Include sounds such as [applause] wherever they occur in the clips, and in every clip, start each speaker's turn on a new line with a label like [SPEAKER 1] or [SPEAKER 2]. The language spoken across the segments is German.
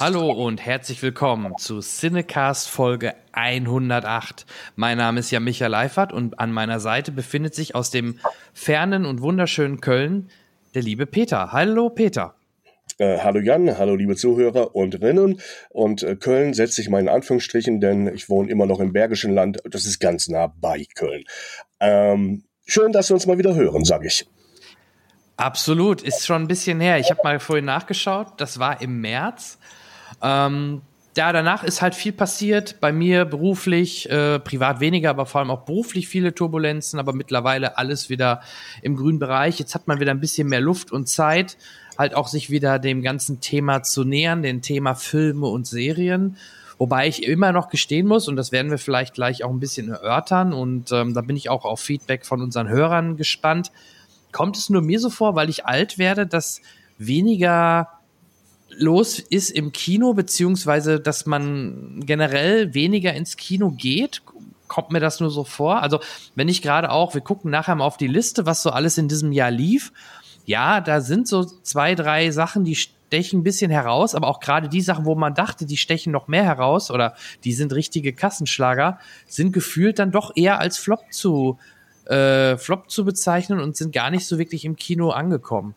[SPEAKER 1] Hallo und herzlich willkommen zu Cinecast Folge 108. Mein Name ist ja Michael Leifert und an meiner Seite befindet sich aus dem fernen und wunderschönen Köln der liebe Peter. Hallo Peter.
[SPEAKER 2] Äh, hallo Jan, hallo liebe Zuhörer und Rinnen. Und äh, Köln setze ich mal in Anführungsstrichen, denn ich wohne immer noch im Bergischen Land. Das ist ganz nah bei Köln. Ähm, schön, dass wir uns mal wieder hören, sage ich.
[SPEAKER 1] Absolut, ist schon ein bisschen her. Ich habe mal vorhin nachgeschaut, das war im März. Ähm, ja, danach ist halt viel passiert. Bei mir beruflich, äh, privat weniger, aber vor allem auch beruflich viele Turbulenzen, aber mittlerweile alles wieder im grünen Bereich. Jetzt hat man wieder ein bisschen mehr Luft und Zeit, halt auch sich wieder dem ganzen Thema zu nähern, dem Thema Filme und Serien. Wobei ich immer noch gestehen muss, und das werden wir vielleicht gleich auch ein bisschen erörtern, und ähm, da bin ich auch auf Feedback von unseren Hörern gespannt. Kommt es nur mir so vor, weil ich alt werde, dass weniger los ist im Kino, beziehungsweise dass man generell weniger ins Kino geht? Kommt mir das nur so vor? Also, wenn ich gerade auch, wir gucken nachher mal auf die Liste, was so alles in diesem Jahr lief. Ja, da sind so zwei, drei Sachen, die stechen ein bisschen heraus, aber auch gerade die Sachen, wo man dachte, die stechen noch mehr heraus oder die sind richtige Kassenschlager, sind gefühlt dann doch eher als Flop zu, äh, Flop zu bezeichnen und sind gar nicht so wirklich im Kino angekommen.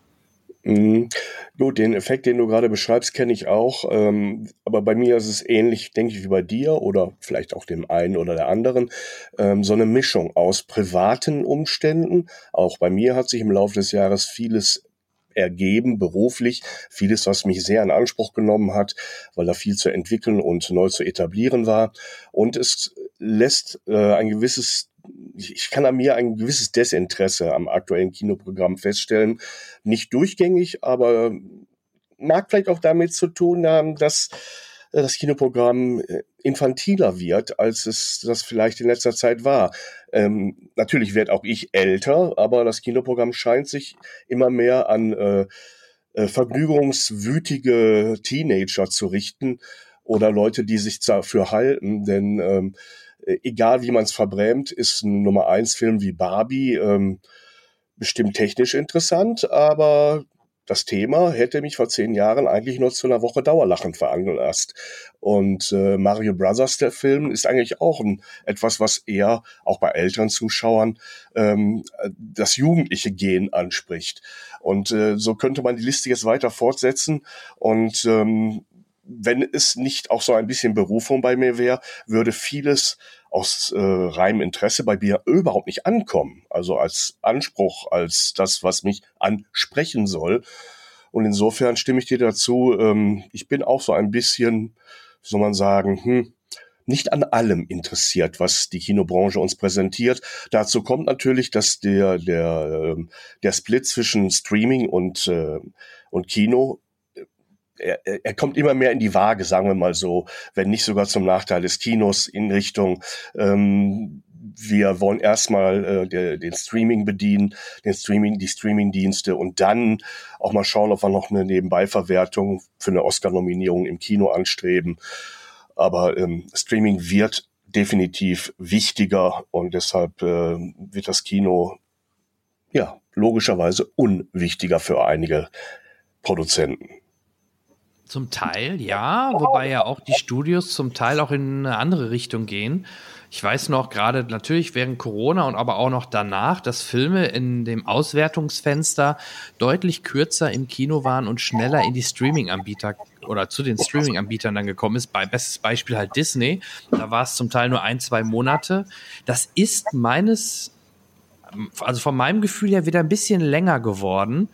[SPEAKER 2] Mhm. Gut, den Effekt, den du gerade beschreibst, kenne ich auch. Ähm, aber bei mir ist es ähnlich, denke ich, wie bei dir oder vielleicht auch dem einen oder der anderen. Ähm, so eine Mischung aus privaten Umständen. Auch bei mir hat sich im Laufe des Jahres vieles ergeben, beruflich. Vieles, was mich sehr in Anspruch genommen hat, weil da viel zu entwickeln und neu zu etablieren war. Und es lässt äh, ein gewisses ich kann an mir ein gewisses Desinteresse am aktuellen Kinoprogramm feststellen. Nicht durchgängig, aber mag vielleicht auch damit zu tun haben, dass äh, das Kinoprogramm äh, infantiler wird, als es das vielleicht in letzter Zeit war. Ähm, natürlich werde auch ich älter, aber das Kinoprogramm scheint sich immer mehr an äh, äh, vergnügungswütige Teenager zu richten oder Leute, die sich dafür halten, denn ähm, äh, egal wie man es verbrämt, ist ein Nummer eins Film wie Barbie ähm, bestimmt technisch interessant, aber das Thema hätte mich vor zehn Jahren eigentlich nur zu einer Woche Dauerlachen veranlasst. Und äh, Mario Brothers, der Film, ist eigentlich auch ein, etwas, was eher auch bei älteren Zuschauern ähm, das jugendliche Gen anspricht. Und äh, so könnte man die Liste jetzt weiter fortsetzen. Und ähm, wenn es nicht auch so ein bisschen Berufung bei mir wäre, würde vieles aus äh, reinem Interesse bei mir überhaupt nicht ankommen. Also als Anspruch, als das, was mich ansprechen soll. Und insofern stimme ich dir dazu. Ähm, ich bin auch so ein bisschen, wie soll man sagen, hm, nicht an allem interessiert, was die Kinobranche uns präsentiert. Dazu kommt natürlich, dass der der ähm, der Split zwischen Streaming und äh, und Kino er, er kommt immer mehr in die Waage, sagen wir mal so, wenn nicht sogar zum Nachteil des Kinos in Richtung ähm, wir wollen erstmal äh, den Streaming bedienen, den Streaming, die Streaming-Dienste und dann auch mal schauen, ob wir noch eine Nebenbeiverwertung für eine Oscar-Nominierung im Kino anstreben. Aber ähm, Streaming wird definitiv wichtiger und deshalb äh, wird das Kino ja logischerweise unwichtiger für einige Produzenten.
[SPEAKER 1] Zum Teil, ja, wobei ja auch die Studios zum Teil auch in eine andere Richtung gehen. Ich weiß noch, gerade natürlich während Corona und aber auch noch danach, dass Filme in dem Auswertungsfenster deutlich kürzer im Kino waren und schneller in die Streaming-Anbieter oder zu den Streaming-Anbietern dann gekommen ist. Bei, bestes Beispiel halt Disney. Da war es zum Teil nur ein, zwei Monate. Das ist meines, also von meinem Gefühl her wieder ein bisschen länger geworden.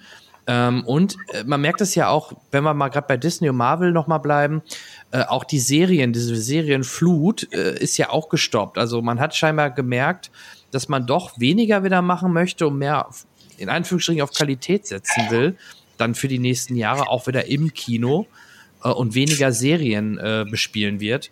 [SPEAKER 1] Ähm, und äh, man merkt es ja auch, wenn wir mal gerade bei Disney und Marvel nochmal bleiben, äh, auch die Serien, diese Serienflut äh, ist ja auch gestoppt. Also man hat scheinbar gemerkt, dass man doch weniger wieder machen möchte und mehr auf, in Anführungsstrichen auf Qualität setzen will, dann für die nächsten Jahre auch wieder im Kino äh, und weniger Serien äh, bespielen wird.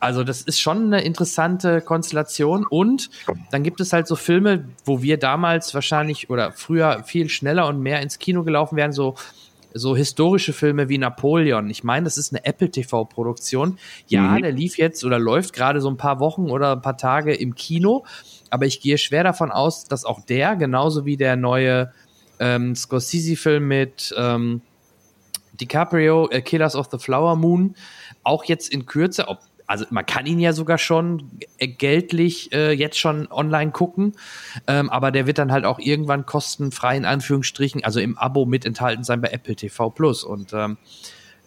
[SPEAKER 1] Also das ist schon eine interessante Konstellation und dann gibt es halt so Filme, wo wir damals wahrscheinlich oder früher viel schneller und mehr ins Kino gelaufen wären, so so historische Filme wie Napoleon. Ich meine, das ist eine Apple TV Produktion. Ja, mhm. der lief jetzt oder läuft gerade so ein paar Wochen oder ein paar Tage im Kino, aber ich gehe schwer davon aus, dass auch der genauso wie der neue ähm, Scorsese Film mit ähm, DiCaprio, äh, Killers of the Flower Moon, auch jetzt in Kürze, ob also man kann ihn ja sogar schon geldlich äh, jetzt schon online gucken, ähm, aber der wird dann halt auch irgendwann kostenfrei in Anführungsstrichen, also im Abo mit enthalten sein bei Apple TV Plus. Und ähm,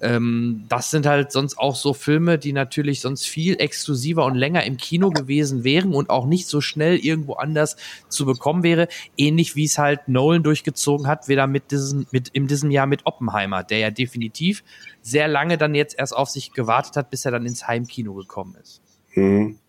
[SPEAKER 1] ähm, das sind halt sonst auch so Filme, die natürlich sonst viel exklusiver und länger im Kino gewesen wären und auch nicht so schnell irgendwo anders zu bekommen wäre. Ähnlich wie es halt Nolan durchgezogen hat, weder mit diesem, mit in diesem Jahr mit Oppenheimer, der ja definitiv sehr lange dann jetzt erst auf sich gewartet hat, bis er dann ins Heimkino gekommen ist. Mhm.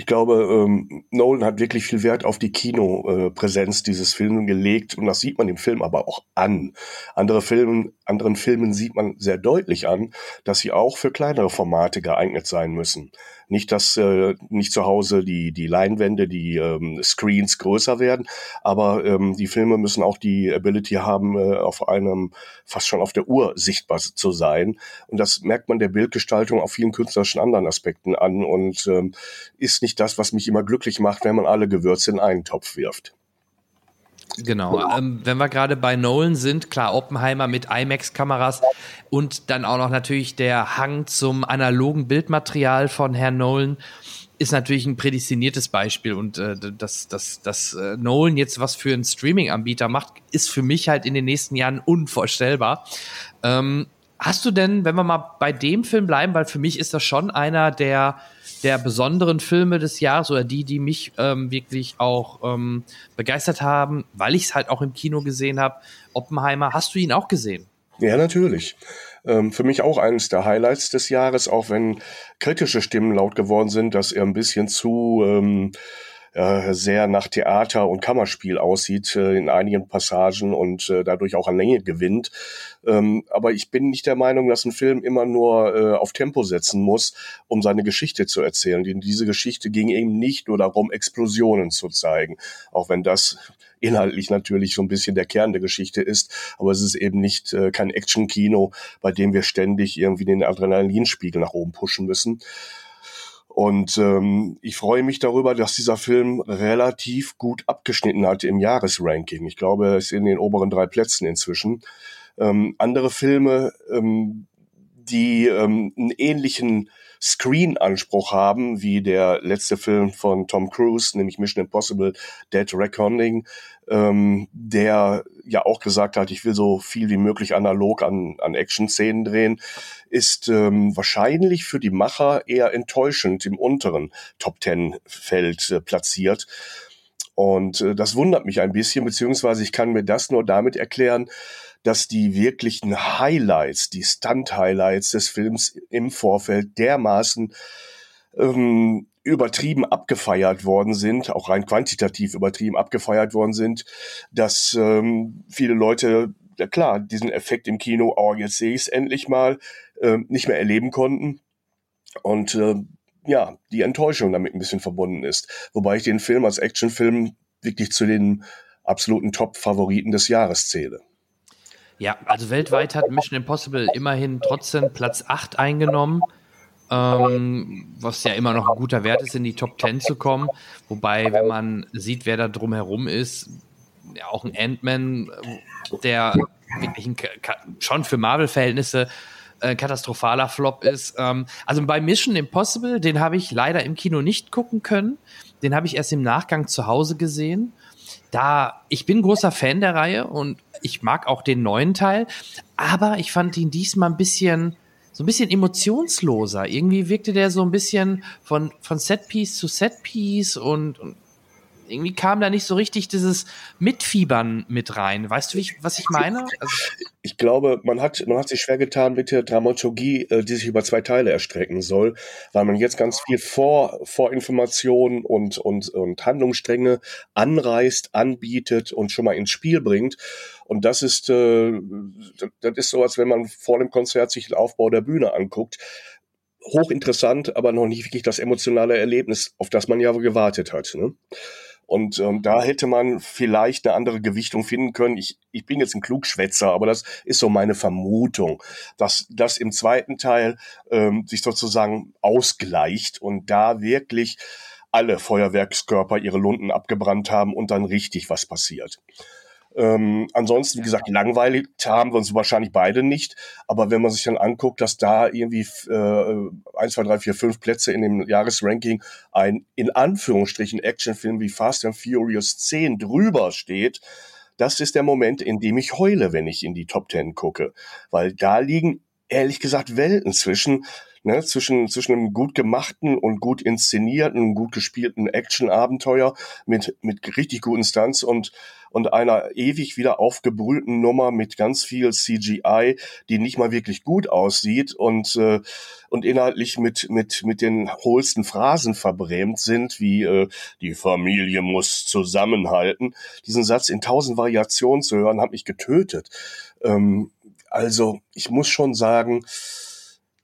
[SPEAKER 2] Ich glaube, ähm, Nolan hat wirklich viel Wert auf die Kinopräsenz dieses Films gelegt und das sieht man im Film aber auch an. Andere Filmen, anderen Filmen sieht man sehr deutlich an, dass sie auch für kleinere Formate geeignet sein müssen. Nicht, dass äh, nicht zu Hause die, die Leinwände, die ähm, Screens größer werden, aber ähm, die Filme müssen auch die Ability haben, äh, auf einem fast schon auf der Uhr sichtbar zu sein. Und das merkt man der Bildgestaltung auf vielen künstlerischen anderen Aspekten an und ähm, ist nicht das, was mich immer glücklich macht, wenn man alle Gewürze in einen Topf wirft.
[SPEAKER 1] Genau. Ähm, wenn wir gerade bei Nolan sind, klar, Oppenheimer mit IMAX-Kameras und dann auch noch natürlich der Hang zum analogen Bildmaterial von Herrn Nolan ist natürlich ein prädestiniertes Beispiel und äh, dass, dass, dass äh, Nolan jetzt was für einen Streaming-Anbieter macht, ist für mich halt in den nächsten Jahren unvorstellbar. Ähm, hast du denn, wenn wir mal bei dem Film bleiben, weil für mich ist das schon einer der der besonderen Filme des Jahres oder die, die mich ähm, wirklich auch ähm, begeistert haben, weil ich es halt auch im Kino gesehen habe. Oppenheimer, hast du ihn auch gesehen?
[SPEAKER 2] Ja, natürlich. Ähm, für mich auch eines der Highlights des Jahres, auch wenn kritische Stimmen laut geworden sind, dass er ein bisschen zu ähm, äh, sehr nach Theater und Kammerspiel aussieht äh, in einigen Passagen und äh, dadurch auch an Länge gewinnt. Ähm, aber ich bin nicht der Meinung, dass ein Film immer nur äh, auf Tempo setzen muss, um seine Geschichte zu erzählen. Denn diese Geschichte ging eben nicht nur darum, Explosionen zu zeigen, auch wenn das [laughs] inhaltlich natürlich so ein bisschen der Kern der Geschichte ist, aber es ist eben nicht äh, kein Action-Kino, bei dem wir ständig irgendwie den Adrenalinspiegel nach oben pushen müssen. Und ähm, ich freue mich darüber, dass dieser Film relativ gut abgeschnitten hat im Jahresranking. Ich glaube, er ist in den oberen drei Plätzen inzwischen. Ähm, andere Filme, ähm, die ähm, einen ähnlichen Screen-Anspruch haben, wie der letzte Film von Tom Cruise, nämlich Mission Impossible Dead Reckoning, ähm, der ja auch gesagt hat, ich will so viel wie möglich analog an, an Action-Szenen drehen, ist ähm, wahrscheinlich für die Macher eher enttäuschend im unteren Top-Ten-Feld äh, platziert. Und äh, das wundert mich ein bisschen, beziehungsweise ich kann mir das nur damit erklären, dass die wirklichen Highlights, die Stunt-Highlights des Films im Vorfeld dermaßen ähm, übertrieben abgefeiert worden sind, auch rein quantitativ übertrieben abgefeiert worden sind, dass ähm, viele Leute, ja klar, diesen Effekt im Kino, oh, jetzt sehe ich es endlich mal, äh, nicht mehr erleben konnten. Und äh, ja, die Enttäuschung damit ein bisschen verbunden ist. Wobei ich den Film als Actionfilm wirklich zu den absoluten Top-Favoriten des Jahres zähle.
[SPEAKER 1] Ja, also weltweit hat Mission Impossible immerhin trotzdem Platz 8 eingenommen ähm, was ja immer noch ein guter Wert ist, in die Top 10 zu kommen. Wobei, wenn man sieht, wer da drumherum ist, ja, auch ein Ant-Man, der wirklich ein, schon für Marvel-Verhältnisse äh, katastrophaler Flop ist. Ähm, also bei Mission Impossible, den habe ich leider im Kino nicht gucken können. Den habe ich erst im Nachgang zu Hause gesehen. Da, ich bin großer Fan der Reihe und ich mag auch den neuen Teil, aber ich fand ihn diesmal ein bisschen, so ein bisschen emotionsloser. Irgendwie wirkte der so ein bisschen von, von Setpiece zu Setpiece und, und irgendwie kam da nicht so richtig dieses Mitfiebern mit rein. Weißt du, ich, was ich meine? Also
[SPEAKER 2] ich glaube, man hat, man hat sich schwer getan mit der Dramaturgie, äh, die sich über zwei Teile erstrecken soll, weil man jetzt ganz viel Vor, Vorinformationen und, und, und Handlungsstränge anreißt, anbietet und schon mal ins Spiel bringt. Und das ist, äh, das ist so, als wenn man vor dem Konzert sich den Aufbau der Bühne anguckt hochinteressant, aber noch nicht wirklich das emotionale Erlebnis, auf das man ja gewartet hat. Ne? Und ähm, da hätte man vielleicht eine andere Gewichtung finden können. Ich, ich bin jetzt ein Klugschwätzer, aber das ist so meine Vermutung, dass das im zweiten Teil ähm, sich sozusagen ausgleicht und da wirklich alle Feuerwerkskörper ihre Lunden abgebrannt haben und dann richtig was passiert. Ähm, ansonsten, wie gesagt, langweilig haben wir uns wahrscheinlich beide nicht. Aber wenn man sich dann anguckt, dass da irgendwie äh, 1, 2, 3, 4, 5 Plätze in dem Jahresranking ein in Anführungsstrichen Actionfilm wie Fast and Furious 10 drüber steht, das ist der Moment, in dem ich heule, wenn ich in die Top 10 gucke. Weil da liegen ehrlich gesagt Welten zwischen ne, zwischen, zwischen einem gut gemachten und gut inszenierten, gut gespielten Action-Abenteuer mit, mit richtig guten Stunts und, und einer ewig wieder aufgebrühten Nummer mit ganz viel CGI, die nicht mal wirklich gut aussieht und, äh, und inhaltlich mit, mit, mit den hohlsten Phrasen verbrämt sind, wie äh, die Familie muss zusammenhalten. Diesen Satz in tausend Variationen zu hören, hat mich getötet. Ähm, also ich muss schon sagen,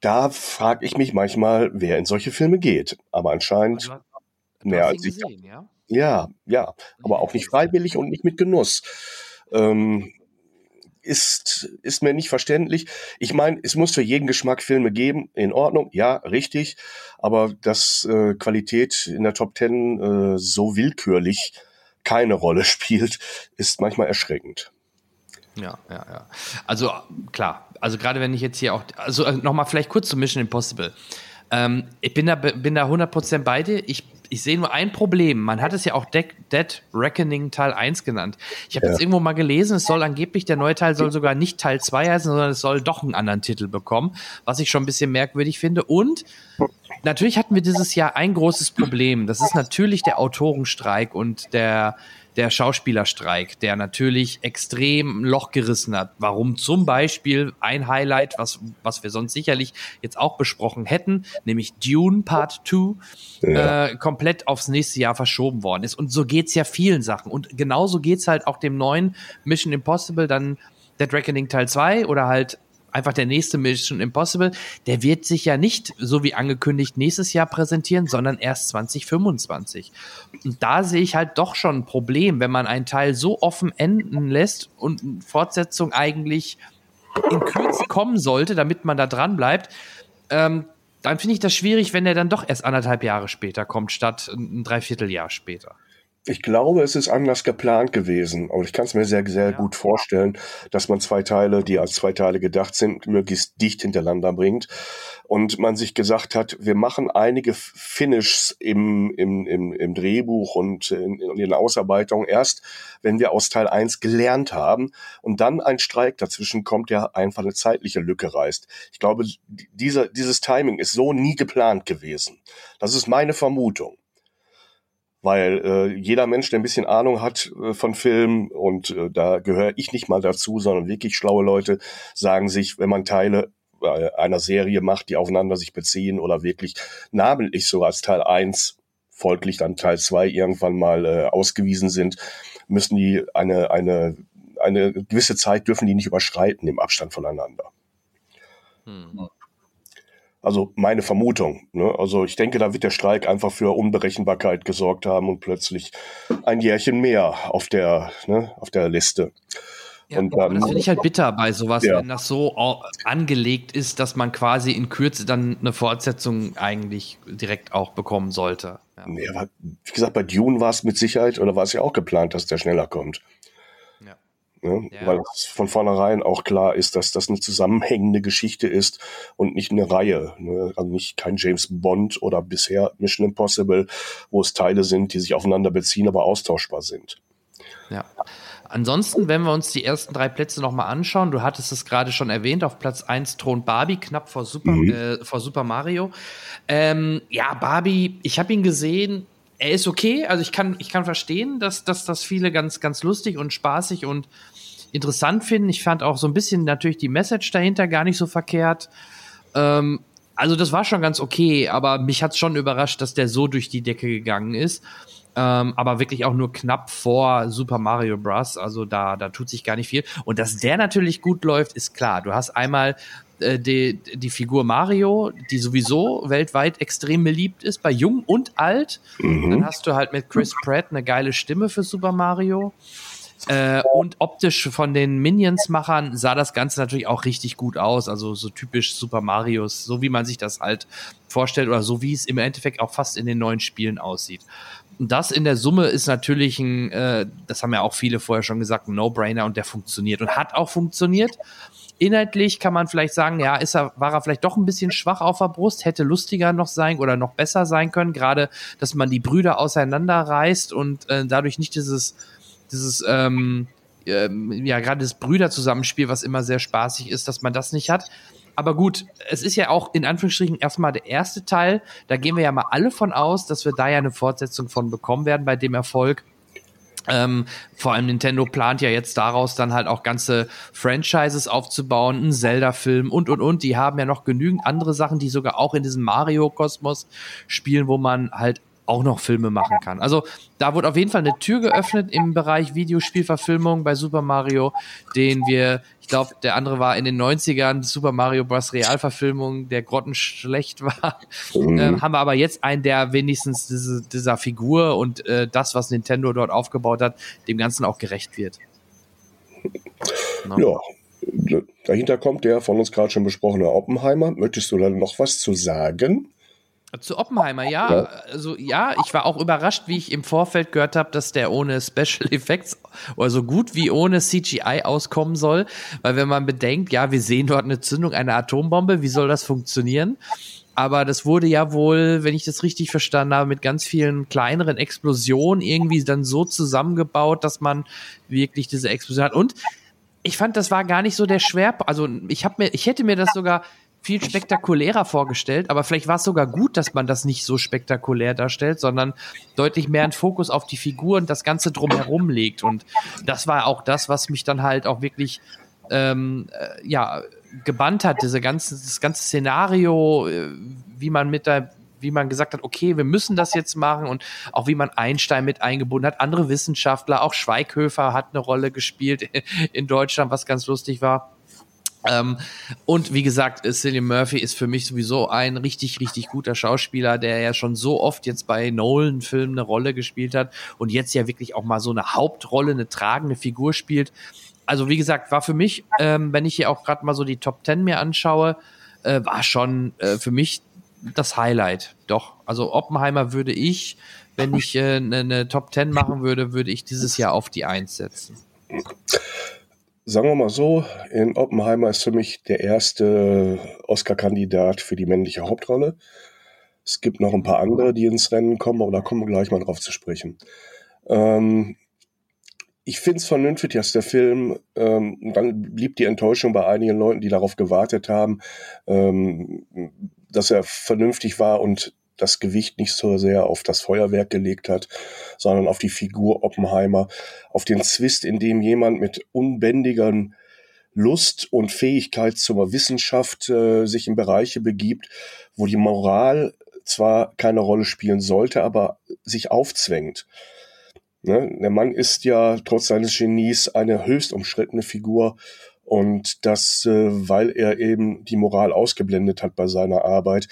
[SPEAKER 2] da frage ich mich manchmal, wer in solche Filme geht. Aber anscheinend hast, mehr als ich. Gesehen, ja? Ja, ja, aber auch nicht freiwillig und nicht mit Genuss. Ähm, ist, ist mir nicht verständlich. Ich meine, es muss für jeden Geschmack Filme geben, in Ordnung, ja, richtig, aber dass äh, Qualität in der Top Ten äh, so willkürlich keine Rolle [laughs] spielt, ist manchmal erschreckend.
[SPEAKER 1] Ja, ja, ja. Also klar, also gerade wenn ich jetzt hier auch, also äh, nochmal vielleicht kurz zu Mission Impossible. Ähm, ich bin da, bin da 100% bei dir. Ich, ich sehe nur ein Problem. Man hat es ja auch Dead, Dead Reckoning Teil 1 genannt. Ich habe ja. jetzt irgendwo mal gelesen, es soll angeblich, der neue Teil soll sogar nicht Teil 2 heißen, sondern es soll doch einen anderen Titel bekommen, was ich schon ein bisschen merkwürdig finde. Und natürlich hatten wir dieses Jahr ein großes Problem. Das ist natürlich der Autorenstreik und der der Schauspielerstreik, der natürlich extrem ein Loch gerissen hat. Warum zum Beispiel ein Highlight, was, was wir sonst sicherlich jetzt auch besprochen hätten, nämlich Dune Part 2, ja. äh, komplett aufs nächste Jahr verschoben worden ist. Und so geht's ja vielen Sachen. Und genauso geht's halt auch dem neuen Mission Impossible, dann Dead Reckoning Teil 2 oder halt einfach der nächste Mission Impossible, der wird sich ja nicht so wie angekündigt nächstes Jahr präsentieren, sondern erst 2025. Und da sehe ich halt doch schon ein Problem, wenn man einen Teil so offen enden lässt und eine Fortsetzung eigentlich in Kürze kommen sollte, damit man da dran bleibt. Ähm, dann finde ich das schwierig, wenn er dann doch erst anderthalb Jahre später kommt, statt ein Dreivierteljahr später.
[SPEAKER 2] Ich glaube, es ist anders geplant gewesen. Und ich kann es mir sehr, sehr ja. gut vorstellen, dass man zwei Teile, die als zwei Teile gedacht sind, möglichst dicht hintereinander bringt. Und man sich gesagt hat, wir machen einige Finishes im, im, im, im Drehbuch und in, in den Ausarbeitungen erst, wenn wir aus Teil 1 gelernt haben und dann ein Streik dazwischen kommt, der einfach eine zeitliche Lücke reißt. Ich glaube, dieser, dieses Timing ist so nie geplant gewesen. Das ist meine Vermutung weil äh, jeder Mensch, der ein bisschen Ahnung hat äh, von Film und äh, da gehöre ich nicht mal dazu, sondern wirklich schlaue Leute sagen sich, wenn man Teile äh, einer Serie macht, die aufeinander sich beziehen oder wirklich namentlich so als Teil 1 folglich dann Teil 2 irgendwann mal äh, ausgewiesen sind, müssen die eine, eine, eine gewisse Zeit dürfen die nicht überschreiten im Abstand voneinander. Hm. Also meine Vermutung. Ne? Also ich denke, da wird der Streik einfach für Unberechenbarkeit gesorgt haben und plötzlich ein Jährchen mehr auf der, ne, auf der Liste.
[SPEAKER 1] Ja, und dann, das finde ich halt bitter bei sowas, ja. wenn das so angelegt ist, dass man quasi in Kürze dann eine Fortsetzung eigentlich direkt auch bekommen sollte.
[SPEAKER 2] Ja. Nee, aber wie gesagt, bei Dune war es mit Sicherheit oder war es ja auch geplant, dass der schneller kommt. Ne? Ja. Weil es von vornherein auch klar ist, dass das eine zusammenhängende Geschichte ist und nicht eine Reihe. Ne? Also nicht kein James Bond oder bisher Mission Impossible, wo es Teile sind, die sich aufeinander beziehen, aber austauschbar sind.
[SPEAKER 1] Ja. Ansonsten, wenn wir uns die ersten drei Plätze nochmal anschauen, du hattest es gerade schon erwähnt, auf Platz 1 thront Barbie, knapp vor Super, mhm. äh, vor Super Mario. Ähm, ja, Barbie, ich habe ihn gesehen, er ist okay, also ich kann, ich kann verstehen, dass, dass das viele ganz, ganz lustig und spaßig und interessant finden. Ich fand auch so ein bisschen natürlich die Message dahinter gar nicht so verkehrt. Ähm, also das war schon ganz okay, aber mich hat schon überrascht, dass der so durch die Decke gegangen ist. ähm, aber wirklich auch nur knapp vor Super Mario Bros. Also da, da tut sich gar nicht viel. Und dass der natürlich gut läuft, ist klar. Du hast einmal äh, die, die Figur Mario, die sowieso weltweit extrem beliebt ist, bei Jung und Alt. Mhm. Dann hast du halt mit Chris Pratt eine geile Stimme für Super Mario. Äh, und optisch von den Minions-Machern sah das Ganze natürlich auch richtig gut aus. Also so typisch Super Marios, so wie man sich das halt vorstellt oder so wie es im Endeffekt auch fast in den neuen Spielen aussieht. Und das in der Summe ist natürlich ein, äh, das haben ja auch viele vorher schon gesagt, ein No-Brainer und der funktioniert und hat auch funktioniert. Inhaltlich kann man vielleicht sagen, ja, ist er, war er vielleicht doch ein bisschen schwach auf der Brust, hätte lustiger noch sein oder noch besser sein können, gerade, dass man die Brüder auseinanderreißt und äh, dadurch nicht dieses, dieses, ähm, ähm, ja, gerade das Brüderzusammenspiel, was immer sehr spaßig ist, dass man das nicht hat. Aber gut, es ist ja auch in Anführungsstrichen erstmal der erste Teil. Da gehen wir ja mal alle von aus, dass wir da ja eine Fortsetzung von bekommen werden bei dem Erfolg. Ähm, vor allem Nintendo plant ja jetzt daraus dann halt auch ganze Franchises aufzubauen, einen Zelda-Film und und und. Die haben ja noch genügend andere Sachen, die sogar auch in diesem Mario-Kosmos spielen, wo man halt auch noch Filme machen kann. Also da wurde auf jeden Fall eine Tür geöffnet im Bereich Videospielverfilmung bei Super Mario, den wir, ich glaube, der andere war in den 90ern, Super Mario Bros. Realverfilmung, der grottenschlecht [laughs] war. Mhm. Ähm, haben wir aber jetzt einen, der wenigstens diese, dieser Figur und äh, das, was Nintendo dort aufgebaut hat, dem Ganzen auch gerecht wird.
[SPEAKER 2] No. Ja, dahinter kommt der von uns gerade schon besprochene Oppenheimer. Möchtest du da noch was zu sagen?
[SPEAKER 1] Zu Oppenheimer, ja. Also ja, ich war auch überrascht, wie ich im Vorfeld gehört habe, dass der ohne Special Effects oder so gut wie ohne CGI auskommen soll. Weil wenn man bedenkt, ja, wir sehen dort eine Zündung einer Atombombe, wie soll das funktionieren? Aber das wurde ja wohl, wenn ich das richtig verstanden habe, mit ganz vielen kleineren Explosionen irgendwie dann so zusammengebaut, dass man wirklich diese Explosion hat. Und ich fand, das war gar nicht so der Schwerpunkt. Also ich habe mir, ich hätte mir das sogar viel spektakulärer vorgestellt, aber vielleicht war es sogar gut, dass man das nicht so spektakulär darstellt, sondern deutlich mehr einen Fokus auf die Figur und das Ganze drumherum legt. Und das war auch das, was mich dann halt auch wirklich ähm, äh, ja, gebannt hat, diese ganze, das ganze Szenario, äh, wie man mit der wie man gesagt hat, okay, wir müssen das jetzt machen und auch wie man Einstein mit eingebunden hat, andere Wissenschaftler, auch Schweighöfer hat eine Rolle gespielt [laughs] in Deutschland, was ganz lustig war. Ähm, und wie gesagt, Cillian Murphy ist für mich sowieso ein richtig, richtig guter Schauspieler, der ja schon so oft jetzt bei Nolan-Filmen eine Rolle gespielt hat und jetzt ja wirklich auch mal so eine Hauptrolle, eine tragende Figur spielt. Also wie gesagt, war für mich, ähm, wenn ich hier auch gerade mal so die Top Ten mir anschaue, äh, war schon äh, für mich das Highlight. Doch, also Oppenheimer würde ich, wenn ich äh, eine, eine Top Ten machen würde, würde ich dieses Jahr auf die Eins setzen
[SPEAKER 2] sagen wir mal so, in Oppenheimer ist für mich der erste Oscar-Kandidat für die männliche Hauptrolle. Es gibt noch ein paar andere, die ins Rennen kommen, aber da kommen wir gleich mal drauf zu sprechen. Ähm, ich finde es vernünftig, dass der Film, ähm, dann blieb die Enttäuschung bei einigen Leuten, die darauf gewartet haben, ähm, dass er vernünftig war und das Gewicht nicht so sehr auf das Feuerwerk gelegt hat, sondern auf die Figur Oppenheimer, auf den Zwist, in dem jemand mit unbändigern Lust und Fähigkeit zur Wissenschaft äh, sich in Bereiche begibt, wo die Moral zwar keine Rolle spielen sollte, aber sich aufzwängt. Ne? Der Mann ist ja trotz seines Genies eine höchst umschrittene Figur und das, äh, weil er eben die Moral ausgeblendet hat bei seiner Arbeit,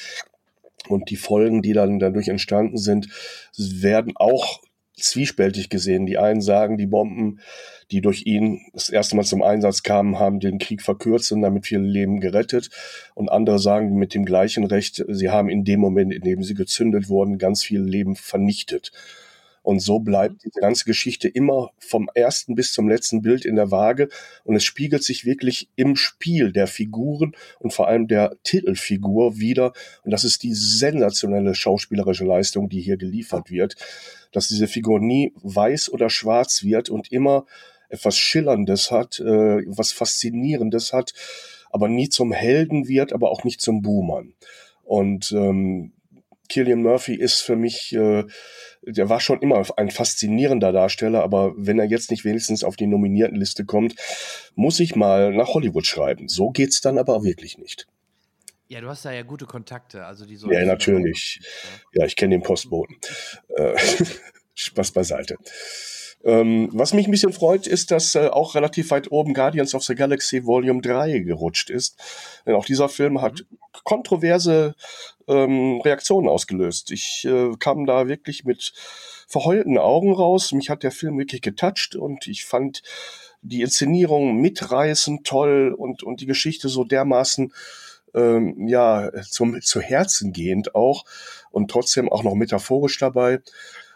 [SPEAKER 2] und die Folgen, die dann dadurch entstanden sind, werden auch zwiespältig gesehen. Die einen sagen, die Bomben, die durch ihn das erste Mal zum Einsatz kamen, haben den Krieg verkürzt und damit viele Leben gerettet. Und andere sagen mit dem gleichen Recht, sie haben in dem Moment, in dem sie gezündet wurden, ganz viele Leben vernichtet. Und so bleibt diese ganze Geschichte immer vom ersten bis zum letzten Bild in der Waage. Und es spiegelt sich wirklich im Spiel der Figuren und vor allem der Titelfigur wieder. Und das ist die sensationelle schauspielerische Leistung, die hier geliefert wird. Dass diese Figur nie weiß oder schwarz wird und immer etwas Schillerndes hat, äh, was Faszinierendes hat, aber nie zum Helden wird, aber auch nicht zum Boomern. Und ähm, Killian Murphy ist für mich, äh, der war schon immer ein faszinierender Darsteller, aber wenn er jetzt nicht wenigstens auf die nominierten Liste kommt, muss ich mal nach Hollywood schreiben. So geht's dann aber wirklich nicht.
[SPEAKER 1] Ja, du hast da ja gute Kontakte, also die
[SPEAKER 2] Ja, natürlich. Ja, ich kenne den Postboten. Äh, [laughs] Spaß beiseite. Ähm, was mich ein bisschen freut, ist, dass äh, auch relativ weit oben Guardians of the Galaxy Volume 3 gerutscht ist. Denn auch dieser Film hat kontroverse ähm, Reaktionen ausgelöst. Ich äh, kam da wirklich mit verheulten Augen raus. Mich hat der Film wirklich getoucht und ich fand die Inszenierung mitreißend toll und, und die Geschichte so dermaßen ähm, ja zum, zu Herzen gehend auch und trotzdem auch noch metaphorisch dabei.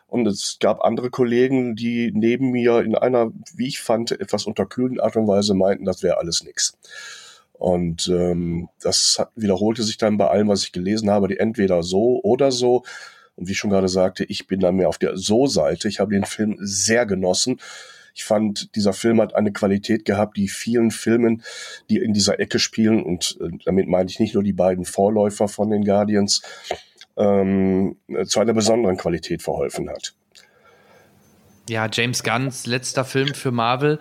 [SPEAKER 2] Und es gab andere Kollegen, die neben mir in einer, wie ich fand, etwas unterkühlten Art und Weise meinten, das wäre alles nix. Und ähm, das hat, wiederholte sich dann bei allem, was ich gelesen habe, die entweder so oder so. Und wie ich schon gerade sagte, ich bin dann mehr auf der So-Seite. Ich habe den Film sehr genossen. Ich fand, dieser Film hat eine Qualität gehabt, die vielen Filmen, die in dieser Ecke spielen, und äh, damit meine ich nicht nur die beiden Vorläufer von den Guardians, ähm, zu einer besonderen Qualität verholfen hat.
[SPEAKER 1] Ja, James Gunns letzter Film für Marvel.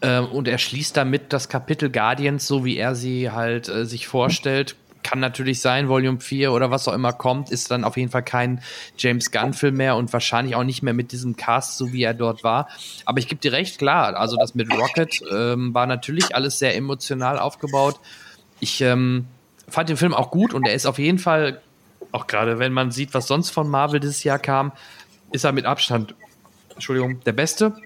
[SPEAKER 1] Äh, und er schließt damit das Kapitel Guardians, so wie er sie halt äh, sich vorstellt. Kann natürlich sein, Volume 4 oder was auch immer kommt, ist dann auf jeden Fall kein James Gunn-Film mehr und wahrscheinlich auch nicht mehr mit diesem Cast, so wie er dort war. Aber ich gebe dir recht, klar, also das mit Rocket ähm, war natürlich alles sehr emotional aufgebaut. Ich ähm, fand den Film auch gut und er ist auf jeden Fall auch gerade wenn man sieht, was sonst von Marvel dieses Jahr kam, ist er mit Abstand, Entschuldigung, der Beste.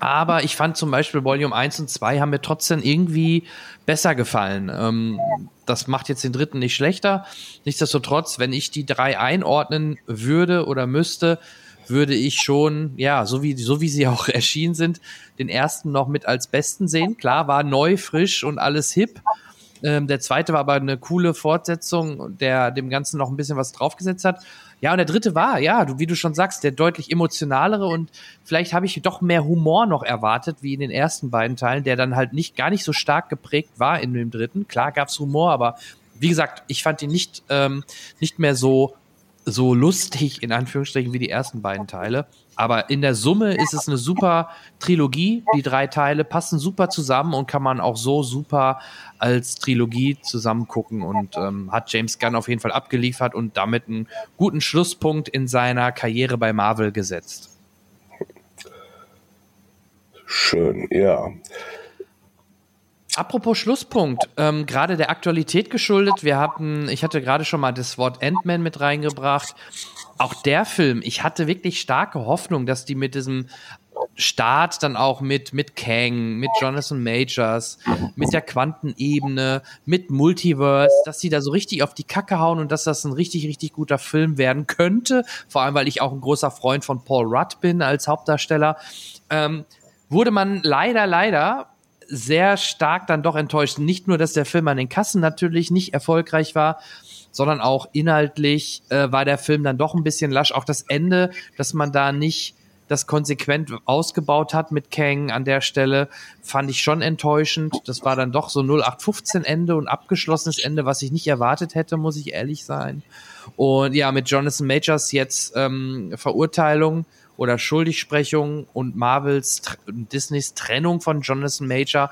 [SPEAKER 1] Aber ich fand zum Beispiel Volume 1 und 2 haben mir trotzdem irgendwie besser gefallen. Ähm, das macht jetzt den dritten nicht schlechter. Nichtsdestotrotz, wenn ich die drei einordnen würde oder müsste, würde ich schon, ja, so wie, so wie sie [laughs] auch erschienen sind, den ersten noch mit als besten sehen. Klar, war neu, frisch und alles hip. Ähm, der zweite war aber eine coole Fortsetzung, der dem Ganzen noch ein bisschen was draufgesetzt hat. Ja, und der dritte war, ja, du, wie du schon sagst, der deutlich emotionalere und vielleicht habe ich doch mehr Humor noch erwartet, wie in den ersten beiden Teilen, der dann halt nicht gar nicht so stark geprägt war in dem dritten. Klar gab's Humor, aber wie gesagt, ich fand ihn nicht, ähm, nicht mehr so, so lustig, in Anführungsstrichen, wie die ersten beiden Teile. Aber in der Summe ist es eine super Trilogie. Die drei Teile passen super zusammen und kann man auch so super als Trilogie zusammen gucken und ähm, hat James Gunn auf jeden Fall abgeliefert und damit einen guten Schlusspunkt in seiner Karriere bei Marvel gesetzt.
[SPEAKER 2] Schön, ja.
[SPEAKER 1] Apropos Schlusspunkt, ähm, gerade der Aktualität geschuldet, wir hatten, ich hatte gerade schon mal das Wort Ant-Man mit reingebracht auch der Film, ich hatte wirklich starke Hoffnung, dass die mit diesem Start dann auch mit, mit Kang, mit Jonathan Majors, mit der Quantenebene, mit Multiverse, dass sie da so richtig auf die Kacke hauen und dass das ein richtig, richtig guter Film werden könnte. Vor allem, weil ich auch ein großer Freund von Paul Rudd bin als Hauptdarsteller. Ähm, wurde man leider, leider sehr stark dann doch enttäuscht. Nicht nur, dass der Film an den Kassen natürlich nicht erfolgreich war, sondern auch inhaltlich äh, war der Film dann doch ein bisschen lasch. Auch das Ende, dass man da nicht das konsequent ausgebaut hat mit Kang an der Stelle, fand ich schon enttäuschend. Das war dann doch so 0815 Ende und abgeschlossenes Ende, was ich nicht erwartet hätte, muss ich ehrlich sein. Und ja, mit Jonathan Majors jetzt ähm, Verurteilung oder Schuldigsprechung und Marvels, Disneys Trennung von Jonathan Major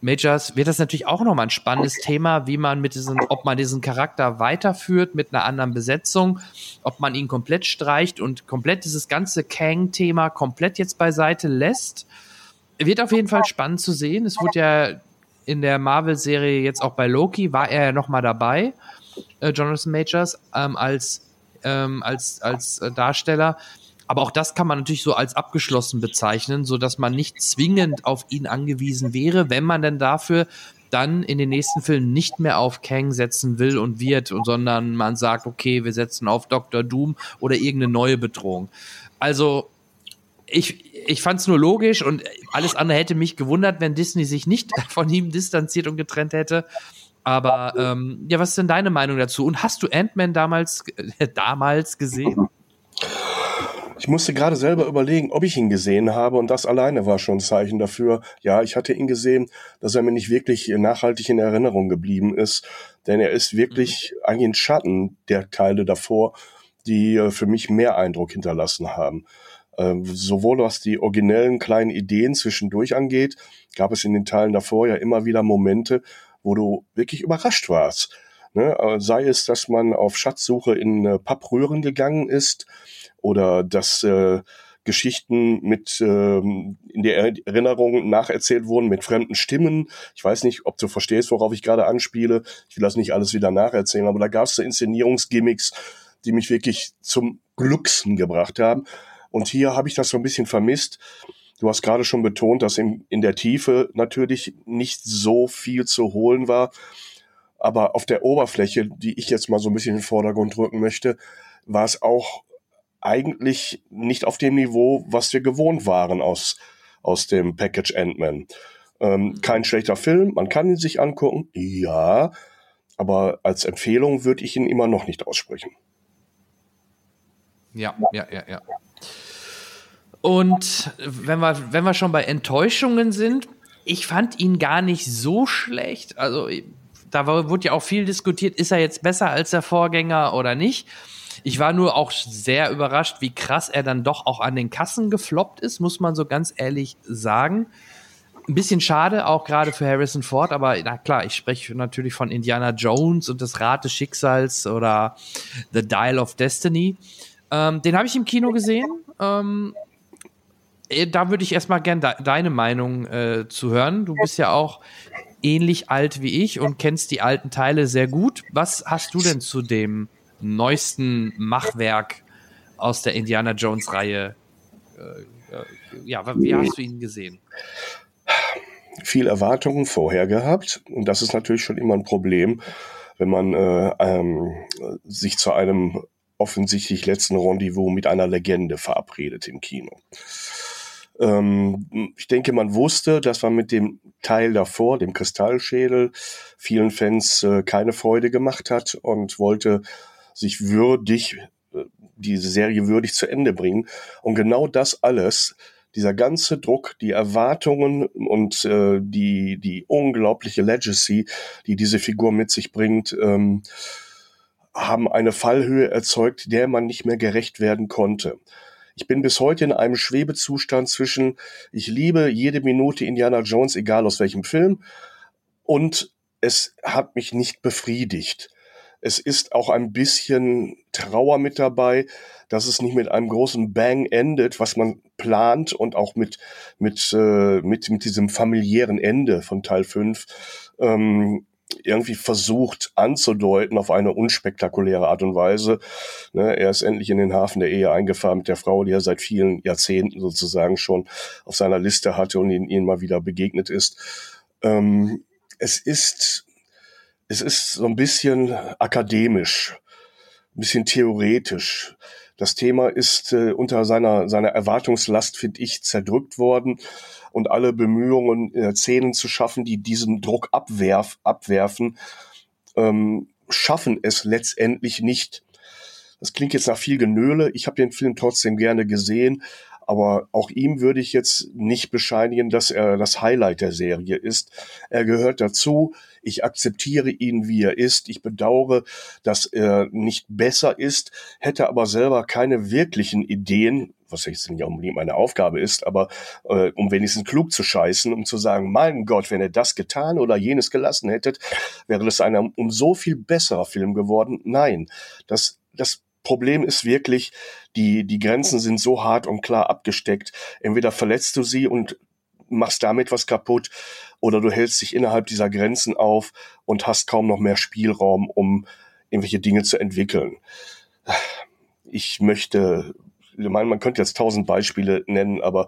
[SPEAKER 1] Majors wird das natürlich auch nochmal ein spannendes Thema, wie man mit diesem, ob man diesen Charakter weiterführt mit einer anderen Besetzung, ob man ihn komplett streicht und komplett dieses ganze Kang-Thema komplett jetzt beiseite lässt. Wird auf jeden Fall spannend zu sehen. Es wurde ja in der Marvel-Serie jetzt auch bei Loki, war er ja nochmal dabei, äh, Jonathan Majors, ähm, als, ähm, als, als äh, Darsteller. Aber auch das kann man natürlich so als abgeschlossen bezeichnen, so dass man nicht zwingend auf ihn angewiesen wäre, wenn man denn dafür dann in den nächsten Filmen nicht mehr auf Kang setzen will und wird, sondern man sagt, okay, wir setzen auf Dr. Doom oder irgendeine neue Bedrohung. Also ich, ich fand es nur logisch und alles andere hätte mich gewundert, wenn Disney sich nicht [laughs] von ihm distanziert und getrennt hätte. Aber ähm, ja, was ist denn deine Meinung dazu? Und hast du Ant-Man damals, äh, [laughs] damals gesehen?
[SPEAKER 2] Ich musste gerade selber überlegen, ob ich ihn gesehen habe und das alleine war schon ein Zeichen dafür. Ja, ich hatte ihn gesehen, dass er mir nicht wirklich nachhaltig in Erinnerung geblieben ist, denn er ist wirklich mhm. eigentlich ein Schatten der Teile davor, die äh, für mich mehr Eindruck hinterlassen haben. Ähm, sowohl was die originellen kleinen Ideen zwischendurch angeht, gab es in den Teilen davor ja immer wieder Momente, wo du wirklich überrascht warst Ne? Äh, sei es, dass man auf Schatzsuche in äh, Pappröhren gegangen ist oder dass äh, Geschichten mit ähm, in der Erinnerung nacherzählt wurden mit fremden Stimmen. Ich weiß nicht, ob du verstehst, worauf ich gerade anspiele. Ich will das nicht alles wieder nacherzählen, aber da gab es so Inszenierungsgimmicks, die mich wirklich zum Glücksen gebracht haben. Und hier habe ich das so ein bisschen vermisst. Du hast gerade schon betont, dass in, in der Tiefe natürlich nicht so viel zu holen war. Aber auf der Oberfläche, die ich jetzt mal so ein bisschen in den Vordergrund drücken möchte, war es auch eigentlich nicht auf dem Niveau, was wir gewohnt waren aus, aus dem Package Ant-Man. Ähm, mhm. kein schlechter Film, man kann ihn sich angucken, ja, aber als Empfehlung würde ich ihn immer noch nicht aussprechen.
[SPEAKER 1] Ja, ja, ja, ja. Und wenn wir, wenn wir schon bei Enttäuschungen sind, ich fand ihn gar nicht so schlecht. Also, da wurde ja auch viel diskutiert, ist er jetzt besser als der Vorgänger oder nicht? Ich war nur auch sehr überrascht, wie krass er dann doch auch an den Kassen gefloppt ist, muss man so ganz ehrlich sagen. Ein bisschen schade, auch gerade für Harrison Ford, aber na klar, ich spreche natürlich von Indiana Jones und das Rad des Schicksals oder The Dial of Destiny. Ähm, den habe ich im Kino gesehen. Ähm, äh, da würde ich erstmal gerne de deine Meinung äh, zu hören. Du bist ja auch ähnlich alt wie ich und kennst die alten Teile sehr gut. Was hast du denn zu dem neuesten Machwerk aus der Indiana Jones Reihe. Äh, äh, ja, wie hast du ihn gesehen?
[SPEAKER 2] Viel Erwartungen vorher gehabt und das ist natürlich schon immer ein Problem, wenn man äh, ähm, sich zu einem offensichtlich letzten Rendezvous mit einer Legende verabredet im Kino. Ähm, ich denke, man wusste, dass man mit dem Teil davor, dem Kristallschädel, vielen Fans äh, keine Freude gemacht hat und wollte sich würdig, äh, diese Serie würdig zu Ende bringen. Und genau das alles, dieser ganze Druck, die Erwartungen und äh, die, die unglaubliche Legacy, die diese Figur mit sich bringt, ähm, haben eine Fallhöhe erzeugt, der man nicht mehr gerecht werden konnte. Ich bin bis heute in einem Schwebezustand zwischen, ich liebe jede Minute Indiana Jones, egal aus welchem Film, und es hat mich nicht befriedigt. Es ist auch ein bisschen Trauer mit dabei, dass es nicht mit einem großen Bang endet, was man plant und auch mit, mit, äh, mit, mit diesem familiären Ende von Teil 5 ähm, irgendwie versucht anzudeuten auf eine unspektakuläre Art und Weise. Ne, er ist endlich in den Hafen der Ehe eingefahren mit der Frau, die er seit vielen Jahrzehnten sozusagen schon auf seiner Liste hatte und ihnen mal wieder begegnet ist. Ähm, es ist es ist so ein bisschen akademisch, ein bisschen theoretisch. Das Thema ist äh, unter seiner, seiner Erwartungslast, finde ich, zerdrückt worden. Und alle Bemühungen, äh, Szenen zu schaffen, die diesen Druck abwerf, abwerfen, ähm, schaffen es letztendlich nicht. Das klingt jetzt nach viel Genöle. Ich habe den Film trotzdem gerne gesehen, aber auch ihm würde ich jetzt nicht bescheinigen, dass er das Highlight der Serie ist. Er gehört dazu. Ich akzeptiere ihn, wie er ist. Ich bedauere, dass er nicht besser ist, hätte aber selber keine wirklichen Ideen, was jetzt nicht unbedingt meine Aufgabe ist, aber äh, um wenigstens klug zu scheißen, um zu sagen, mein Gott, wenn er das getan oder jenes gelassen hättet, wäre das ein um so viel besserer Film geworden. Nein, das, das Problem ist wirklich, die, die Grenzen sind so hart und klar abgesteckt. Entweder verletzt du sie und machst damit was kaputt oder du hältst dich innerhalb dieser Grenzen auf und hast kaum noch mehr Spielraum, um irgendwelche Dinge zu entwickeln. Ich möchte ich meine, man könnte jetzt tausend Beispiele nennen, aber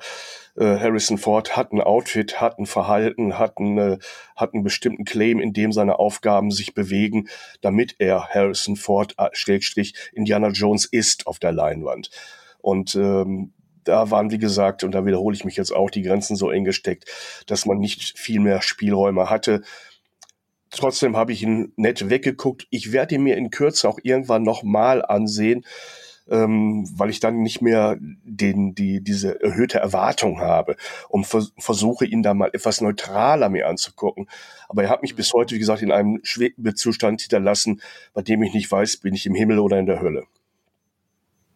[SPEAKER 2] äh, Harrison Ford hat ein Outfit, hat ein Verhalten, hat, eine, hat einen bestimmten Claim, in dem seine Aufgaben sich bewegen, damit er Harrison Ford, äh, Schrägstrich, Indiana Jones ist auf der Leinwand. Und ähm, da waren, wie gesagt, und da wiederhole ich mich jetzt auch, die Grenzen so eng gesteckt, dass man nicht viel mehr Spielräume hatte. Trotzdem habe ich ihn nett weggeguckt. Ich werde ihn mir in Kürze auch irgendwann nochmal ansehen ähm, weil ich dann nicht mehr den, die, diese erhöhte Erwartung habe und vers versuche ihn da mal etwas neutraler mir anzugucken. Aber er hat mich bis heute, wie gesagt, in einem Schwebezustand hinterlassen, bei dem ich nicht weiß, bin ich im Himmel oder in der Hölle.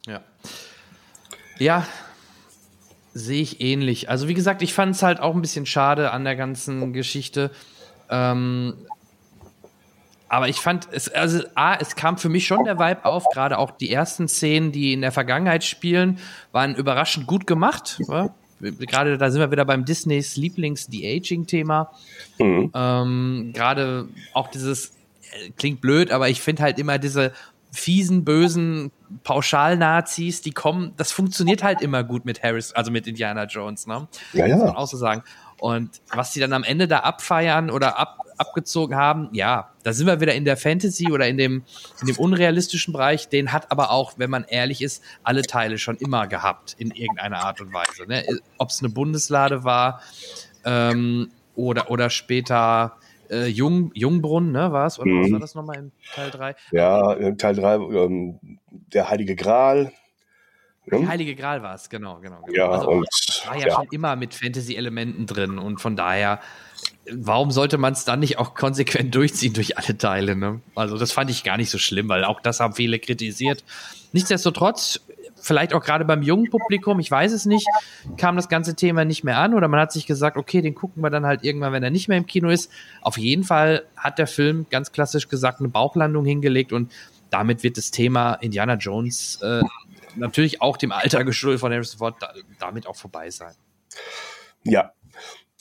[SPEAKER 1] Ja. Ja, sehe ich ähnlich. Also wie gesagt, ich fand es halt auch ein bisschen schade an der ganzen Geschichte. Ähm, aber ich fand es, also A, es kam für mich schon der Vibe auf, gerade auch die ersten Szenen, die in der Vergangenheit spielen, waren überraschend gut gemacht. Ja? Gerade da sind wir wieder beim Disneys Lieblings-De-Aging-Thema. Mhm. Ähm, gerade auch dieses, äh, klingt blöd, aber ich finde halt immer diese fiesen, bösen Pauschal-Nazis, die kommen, das funktioniert halt immer gut mit Harris, also mit Indiana Jones, ne?
[SPEAKER 2] Ja, ja.
[SPEAKER 1] Muss man auch so sagen. Und was sie dann am Ende da abfeiern oder ab, abgezogen haben, ja, da sind wir wieder in der Fantasy oder in dem, in dem unrealistischen Bereich. Den hat aber auch, wenn man ehrlich ist, alle Teile schon immer gehabt, in irgendeiner Art und Weise. Ne? Ob es eine Bundeslade war ähm, oder, oder später äh, Jung, Jungbrunn, ne, war es? Oder mhm. was war das nochmal in Teil 3?
[SPEAKER 2] Ja, in Teil 3, ähm, der Heilige Gral.
[SPEAKER 1] Der Heilige Gral war es, genau, genau. genau.
[SPEAKER 2] Ja, also, und,
[SPEAKER 1] war ja, ja, schon immer mit Fantasy-Elementen drin und von daher, warum sollte man es dann nicht auch konsequent [laughs] durchziehen durch alle Teile? Ne? Also, das fand ich gar nicht so schlimm, weil auch das haben viele kritisiert. Nichtsdestotrotz, vielleicht auch gerade beim jungen Publikum, ich weiß es nicht, kam das ganze Thema nicht mehr an oder man hat sich gesagt, okay, den gucken wir dann halt irgendwann, wenn er nicht mehr im Kino ist. Auf jeden Fall hat der Film ganz klassisch gesagt eine Bauchlandung hingelegt und damit wird das Thema Indiana Jones äh, natürlich auch dem Alter [laughs] geschuldet von Harrison Ford da, damit auch vorbei sein.
[SPEAKER 2] Ja.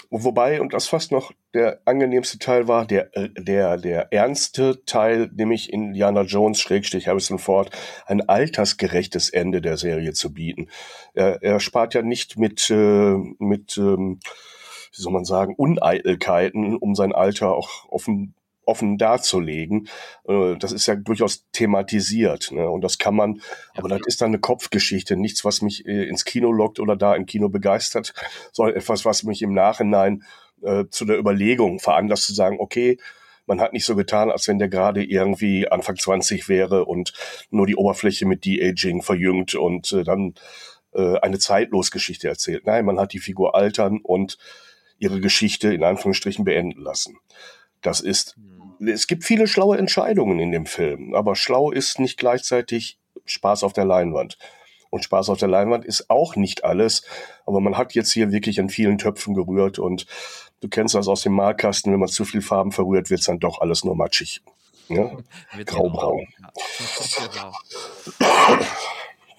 [SPEAKER 2] Wobei, und das fast noch der angenehmste Teil war, der, der, der ernste Teil, nämlich Indiana Jones, Schrägstrich Harrison Ford, ein altersgerechtes Ende der Serie zu bieten. Er, er spart ja nicht mit, äh, mit ähm, wie soll man sagen, Uneitelkeiten, um sein Alter auch offen offen darzulegen. Äh, das ist ja durchaus thematisiert. Ne? Und das kann man, aber das ist dann eine Kopfgeschichte, nichts, was mich äh, ins Kino lockt oder da im Kino begeistert, [laughs] sondern etwas, was mich im Nachhinein äh, zu der Überlegung veranlasst zu sagen, okay, man hat nicht so getan, als wenn der gerade irgendwie Anfang 20 wäre und nur die Oberfläche mit De-Aging verjüngt und äh, dann äh, eine Zeitlosgeschichte erzählt. Nein, man hat die Figur altern und ihre Geschichte in Anführungsstrichen beenden lassen. Das ist es gibt viele schlaue Entscheidungen in dem Film, aber schlau ist nicht gleichzeitig Spaß auf der Leinwand. Und Spaß auf der Leinwand ist auch nicht alles, aber man hat jetzt hier wirklich an vielen Töpfen gerührt und du kennst das aus dem Malkasten, wenn man zu viel Farben verrührt, wird es dann doch alles nur matschig. [laughs] Ja? Graubraun. [coughs] Ja.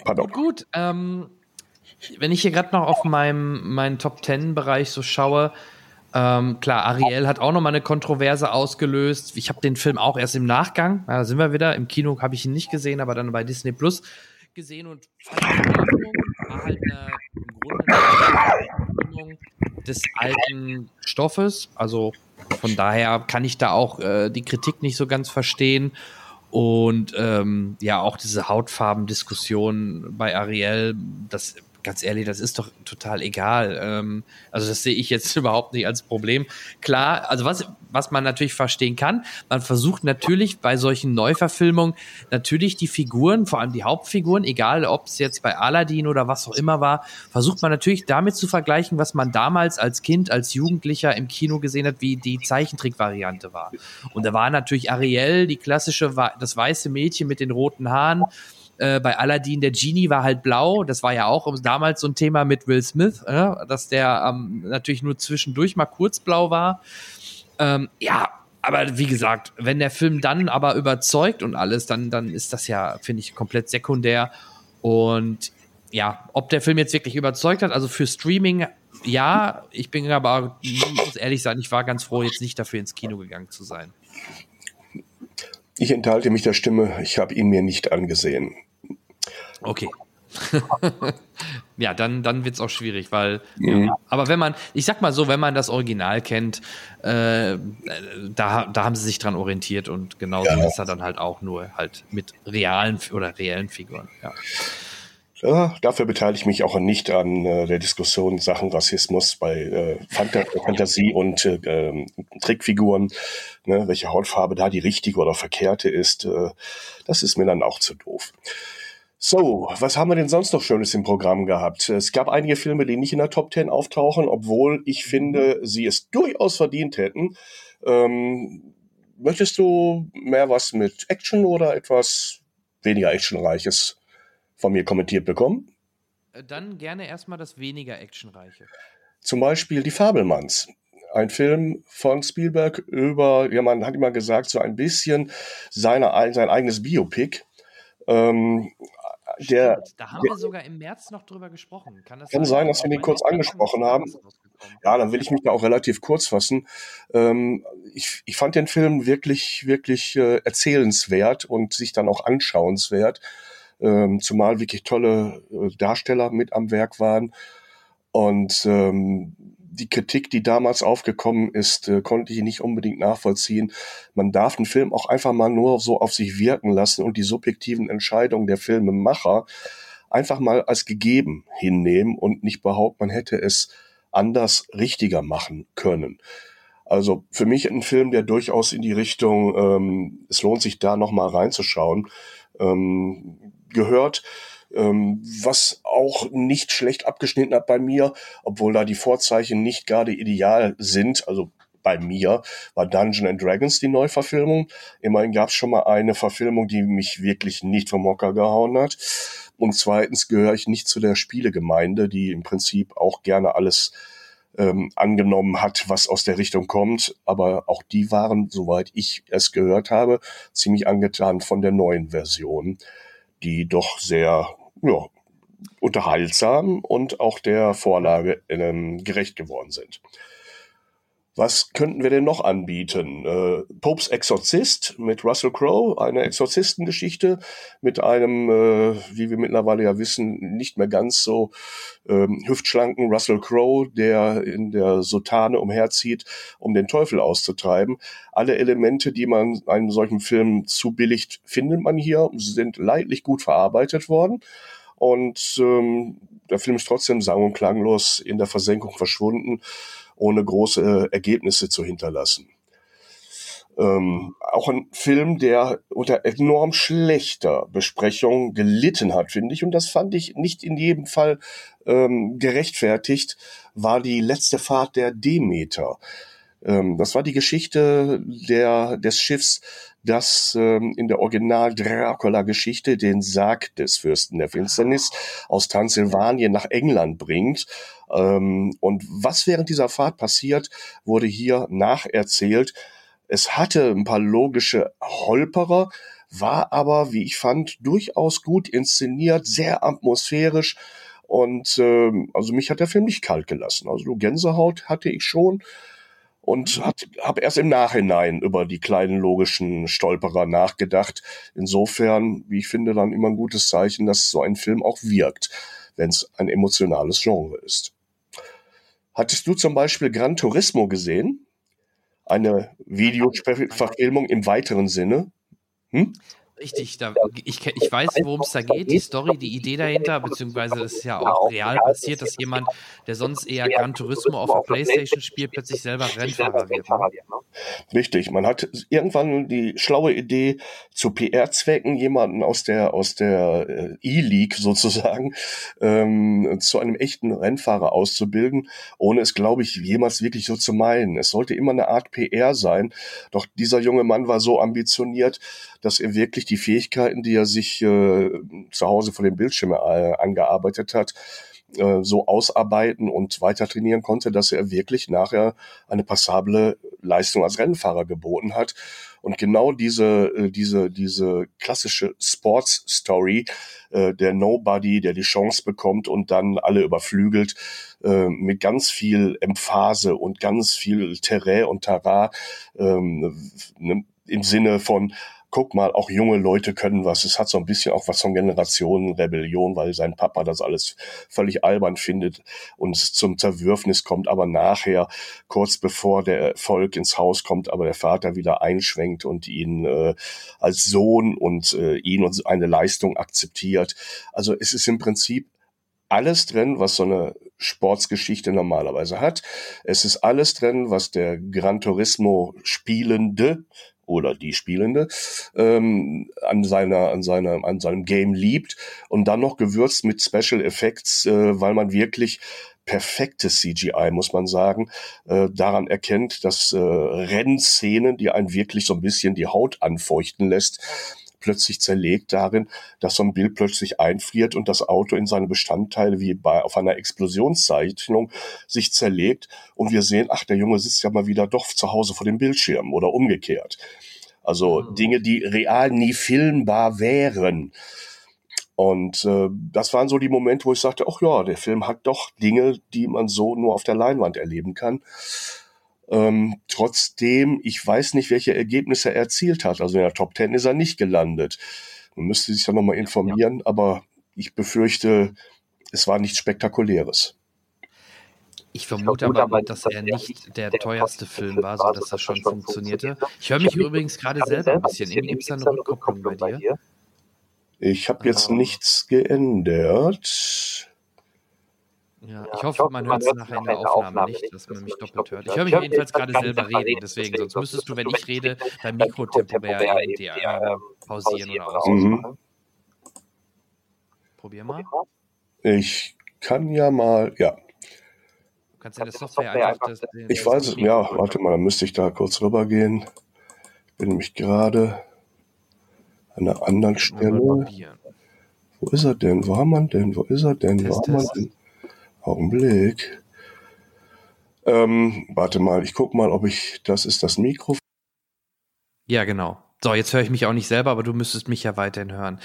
[SPEAKER 1] Pardon. Gut, ähm, wenn ich hier gerade noch auf meinem, meinen Top Ten Bereich so schaue, ähm, klar, Ariel hat auch nochmal eine Kontroverse ausgelöst. Ich habe den Film auch erst im Nachgang, da sind wir wieder, im Kino habe ich ihn nicht gesehen, aber dann bei Disney Plus gesehen und war halt eine, im Grunde eine des alten Stoffes. Also von daher kann ich da auch äh, die Kritik nicht so ganz verstehen. Und ähm, ja, auch diese Hautfarbendiskussion bei Ariel, das ganz ehrlich, das ist doch total egal. Ähm, also das sehe ich jetzt [laughs] überhaupt nicht als Problem. Klar, also was, was man natürlich verstehen kann, man versucht natürlich bei solchen Neuverfilmungen natürlich die Figuren, vor allem die Hauptfiguren, egal ob es jetzt bei Aladdin oder was auch immer war, versucht man natürlich damit zu vergleichen, was man damals als Kind, als Jugendlicher im Kino gesehen hat, wie die Zeichentrickvariante war. Und da war natürlich Ariel, die klassische, das weiße Mädchen mit den roten Haaren, äh, bei Aladdin, der Genie war halt blau. Das war ja auch damals so ein Thema mit Will Smith, äh, dass der ähm, natürlich nur zwischendurch mal kurz blau war. Ähm, ja, aber wie gesagt, wenn der Film dann aber überzeugt und alles, dann, dann ist das ja, finde ich, komplett sekundär. Und ja, ob der Film jetzt wirklich überzeugt hat, also für Streaming, ja, ich bin aber, muss ehrlich sein, ich war ganz froh, jetzt nicht dafür ins Kino gegangen zu sein.
[SPEAKER 2] Ich enthalte mich der Stimme, ich habe ihn mir nicht angesehen.
[SPEAKER 1] Okay. [laughs] ja, dann, dann wird es auch schwierig, weil, mhm. ja, aber wenn man, ich sag mal so, wenn man das Original kennt, äh, da, da haben sie sich dran orientiert und genauso ja. ist er dann halt auch nur halt mit realen oder reellen Figuren, ja.
[SPEAKER 2] Ja, dafür beteilige ich mich auch nicht an äh, der Diskussion Sachen Rassismus bei äh, Fanta Fantasie und äh, ähm, Trickfiguren, ne, welche Hautfarbe da die richtige oder verkehrte ist. Äh, das ist mir dann auch zu doof. So, was haben wir denn sonst noch Schönes im Programm gehabt? Es gab einige Filme, die nicht in der Top 10 auftauchen, obwohl ich finde, sie es durchaus verdient hätten. Ähm, möchtest du mehr was mit Action oder etwas weniger actionreiches von mir kommentiert bekommen?
[SPEAKER 1] Äh, dann gerne erstmal das weniger actionreiche.
[SPEAKER 2] Zum Beispiel die Fabelmanns. ein Film von Spielberg über, ja, man hat immer gesagt, so ein bisschen seine, sein eigenes Biopic. Ähm, der,
[SPEAKER 1] da haben der, wir sogar im März noch drüber gesprochen.
[SPEAKER 2] Kann, das kann sein, dass wir den kurz angesprochen haben. Ja, dann will ich mich da auch relativ kurz fassen. Ähm, ich, ich fand den Film wirklich, wirklich äh, erzählenswert und sich dann auch anschauenswert. Ähm, zumal wirklich tolle äh, Darsteller mit am Werk waren. Und ähm, die Kritik, die damals aufgekommen ist, äh, konnte ich nicht unbedingt nachvollziehen. Man darf einen Film auch einfach mal nur so auf sich wirken lassen und die subjektiven Entscheidungen der Filmemacher einfach mal als gegeben hinnehmen und nicht behaupten, man hätte es anders richtiger machen können. Also für mich ein Film, der durchaus in die Richtung, ähm, es lohnt sich da noch mal reinzuschauen, ähm, gehört ähm, was auch nicht schlecht abgeschnitten hat bei mir, obwohl da die Vorzeichen nicht gerade ideal sind. Also bei mir war Dungeon and Dragons die Neuverfilmung. Immerhin gab es schon mal eine Verfilmung, die mich wirklich nicht vom Mocker gehauen hat. Und zweitens gehöre ich nicht zu der Spielegemeinde, die im Prinzip auch gerne alles ähm, angenommen hat, was aus der Richtung kommt. Aber auch die waren, soweit ich es gehört habe, ziemlich angetan von der neuen Version, die doch sehr ja, unterhaltsam und auch der Vorlage ähm, gerecht geworden sind. Was könnten wir denn noch anbieten? Äh, Popes Exorzist mit Russell Crowe, eine Exorzistengeschichte mit einem, äh, wie wir mittlerweile ja wissen, nicht mehr ganz so ähm, hüftschlanken Russell Crowe, der in der Sotane umherzieht, um den Teufel auszutreiben. Alle Elemente, die man einem solchen Film zubilligt, findet man hier, sind leidlich gut verarbeitet worden. Und ähm, der Film ist trotzdem sang- und klanglos in der Versenkung verschwunden ohne große äh, Ergebnisse zu hinterlassen. Ähm, auch ein Film, der unter enorm schlechter Besprechung gelitten hat, finde ich. Und das fand ich nicht in jedem Fall ähm, gerechtfertigt, war die letzte Fahrt der Demeter. Ähm, das war die Geschichte der, des Schiffs, das ähm, in der Original Dracula-Geschichte den Sarg des Fürsten der Finsternis aus Transsilvanien nach England bringt. Ähm, und was während dieser Fahrt passiert, wurde hier nacherzählt. Es hatte ein paar logische Holperer, war aber, wie ich fand, durchaus gut inszeniert, sehr atmosphärisch. Und ähm, also mich hat der Film nicht kalt gelassen. Also Gänsehaut hatte ich schon und habe erst im Nachhinein über die kleinen logischen Stolperer nachgedacht. Insofern, wie ich finde, dann immer ein gutes Zeichen, dass so ein Film auch wirkt, wenn es ein emotionales Genre ist. Hattest du zum Beispiel Gran Turismo gesehen? Eine Videoverfilmung im weiteren Sinne?
[SPEAKER 1] Hm? Richtig, da, ich, ich weiß, worum es da geht, die Story, die Idee dahinter, beziehungsweise es ist ja auch real passiert, dass jemand, der sonst eher Gran Turismo auf der Playstation spielt, plötzlich selber Rennfahrer wird. Ne?
[SPEAKER 2] Richtig, man hat irgendwann die schlaue Idee, zu PR-Zwecken jemanden aus der, aus der äh, E-League [laughs] sozusagen ähm, zu einem echten Rennfahrer auszubilden, ohne es, glaube ich, jemals wirklich so zu meinen. Es sollte immer eine Art PR sein, doch dieser junge Mann war so ambitioniert, dass er wirklich die Fähigkeiten, die er sich äh, zu Hause vor dem Bildschirm äh, angearbeitet hat, äh, so ausarbeiten und weiter trainieren konnte, dass er wirklich nachher eine passable Leistung als Rennfahrer geboten hat. Und genau diese, äh, diese, diese klassische Sports Story, äh, der Nobody, der die Chance bekommt und dann alle überflügelt, mit ganz viel Emphase und ganz viel Terrain und Tara, ähm, ne, im Sinne von, guck mal, auch junge Leute können was. Es hat so ein bisschen auch was von Generationenrebellion, weil sein Papa das alles völlig albern findet und es zum Zerwürfnis kommt, aber nachher, kurz bevor der Erfolg ins Haus kommt, aber der Vater wieder einschwenkt und ihn äh, als Sohn und äh, ihn und eine Leistung akzeptiert. Also es ist im Prinzip alles drin, was so eine Sportsgeschichte normalerweise hat. Es ist alles drin, was der Gran Turismo Spielende oder die Spielende ähm, an seiner an seiner an seinem Game liebt und dann noch gewürzt mit Special Effects, äh, weil man wirklich perfektes CGI, muss man sagen, äh, daran erkennt, dass äh, Rennszenen, die einen wirklich so ein bisschen die Haut anfeuchten lässt, plötzlich zerlegt darin, dass so ein Bild plötzlich einfriert und das Auto in seine Bestandteile wie bei auf einer Explosionszeichnung sich zerlegt und wir sehen, ach, der Junge sitzt ja mal wieder doch zu Hause vor dem Bildschirm oder umgekehrt. Also mhm. Dinge, die real nie filmbar wären. Und äh, das waren so die Momente, wo ich sagte, ach ja, der Film hat doch Dinge, die man so nur auf der Leinwand erleben kann. Ähm, trotzdem, ich weiß nicht, welche Ergebnisse er erzielt hat. Also in der Top Ten ist er nicht gelandet. Man müsste sich ja nochmal informieren, ja. aber ich befürchte, es war nichts Spektakuläres.
[SPEAKER 1] Ich vermute, aber, aber, dass er nicht der, teuerste Film war, so dass das schon funktionierte. Ich höre mich übrigens gerade selber ein bisschen. Gibt es da eine Rückkopplung bei dir.
[SPEAKER 2] Ich habe jetzt nichts geändert.
[SPEAKER 1] Ja, ich hoffe, man hört es nachher in der Aufnahme nicht, dass man mich doppelt hört. Ich höre mich jedenfalls gerade selber reden, deswegen, sonst müsstest du, wenn ich rede, dein Mikro temporär eben ähm, pausieren oder ausmachen. Mhm. Probier mal.
[SPEAKER 2] Ich kann ja mal, ja.
[SPEAKER 1] Du kannst ja eine Software einfach. Das,
[SPEAKER 2] ich weiß es, ja, warte mal, dann müsste ich da kurz rübergehen. Ich bin nämlich gerade an einer anderen Stelle. Wo ist er denn? Wo haben wir denn? Wo ist er denn? Wo haben wir denn? Augenblick. Ähm, warte mal, ich guck mal, ob ich. Das ist das Mikrofon.
[SPEAKER 1] Ja, genau. So, jetzt höre ich mich auch nicht selber, aber du müsstest mich ja weiterhin hören.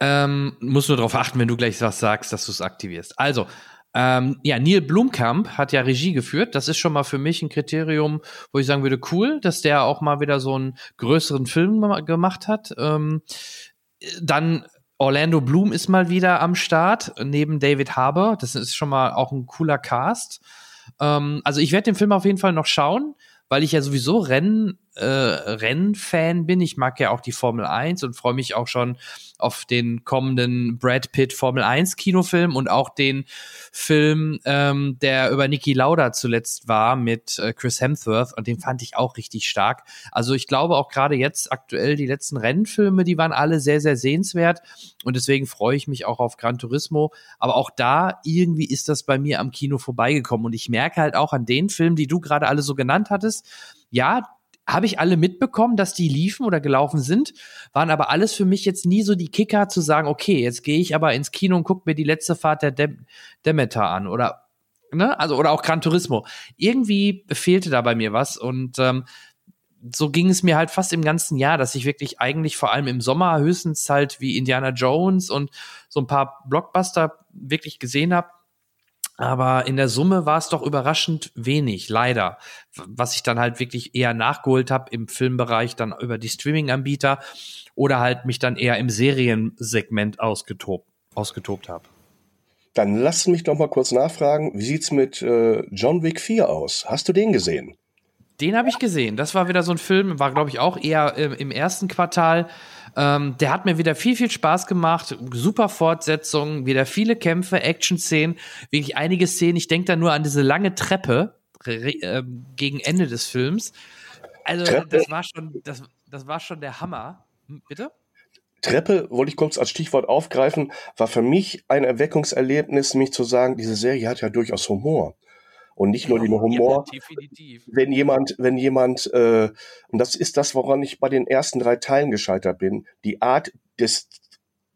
[SPEAKER 1] Ähm, musst nur darauf achten, wenn du gleich was sagst, dass du es aktivierst. Also, ähm, ja, Neil Blumkamp hat ja Regie geführt. Das ist schon mal für mich ein Kriterium, wo ich sagen würde, cool, dass der auch mal wieder so einen größeren Film gemacht hat. Ähm, dann Orlando Bloom ist mal wieder am Start, neben David Harbour. Das ist schon mal auch ein cooler Cast. Ähm, also ich werde den Film auf jeden Fall noch schauen, weil ich ja sowieso Rennen äh, Rennfan bin. Ich mag ja auch die Formel 1 und freue mich auch schon auf den kommenden Brad Pitt Formel 1 Kinofilm und auch den Film, ähm, der über Niki Lauda zuletzt war mit äh, Chris Hemsworth und den fand ich auch richtig stark. Also ich glaube auch gerade jetzt aktuell die letzten Rennfilme, die waren alle sehr, sehr sehenswert und deswegen freue ich mich auch auf Gran Turismo. Aber auch da irgendwie ist das bei mir am Kino vorbeigekommen und ich merke halt auch an den Filmen, die du gerade alle so genannt hattest, ja, habe ich alle mitbekommen, dass die liefen oder gelaufen sind, waren aber alles für mich jetzt nie so die Kicker zu sagen, okay, jetzt gehe ich aber ins Kino und gucke mir die letzte Fahrt der Dem Demeter an oder ne, also oder auch Gran Turismo. Irgendwie fehlte da bei mir was und ähm, so ging es mir halt fast im ganzen Jahr, dass ich wirklich eigentlich vor allem im Sommer höchstens halt wie Indiana Jones und so ein paar Blockbuster wirklich gesehen habe aber in der Summe war es doch überraschend wenig, leider. Was ich dann halt wirklich eher nachgeholt habe im Filmbereich, dann über die Streaming-Anbieter oder halt mich dann eher im Seriensegment ausgetobt, ausgetobt habe.
[SPEAKER 2] Dann lass mich doch mal kurz nachfragen, wie sieht's mit äh, John Wick 4 aus? Hast du den gesehen?
[SPEAKER 1] Den habe ich gesehen. Das war wieder so ein Film, war glaube ich auch eher äh, im ersten Quartal. Ähm, der hat mir wieder viel, viel Spaß gemacht. Super Fortsetzung, wieder viele Kämpfe, Action-Szenen, wirklich einige Szenen. Ich denke da nur an diese lange Treppe äh, gegen Ende des Films. Also, Treppe. das war schon, das, das war schon der Hammer. Hm, bitte?
[SPEAKER 2] Treppe, wollte ich kurz als Stichwort aufgreifen, war für mich ein Erweckungserlebnis, mich zu sagen, diese Serie hat ja durchaus Humor und nicht nur den Humor. Ja, definitiv. Wenn jemand, wenn jemand, äh, und das ist das, woran ich bei den ersten drei Teilen gescheitert bin, die Art des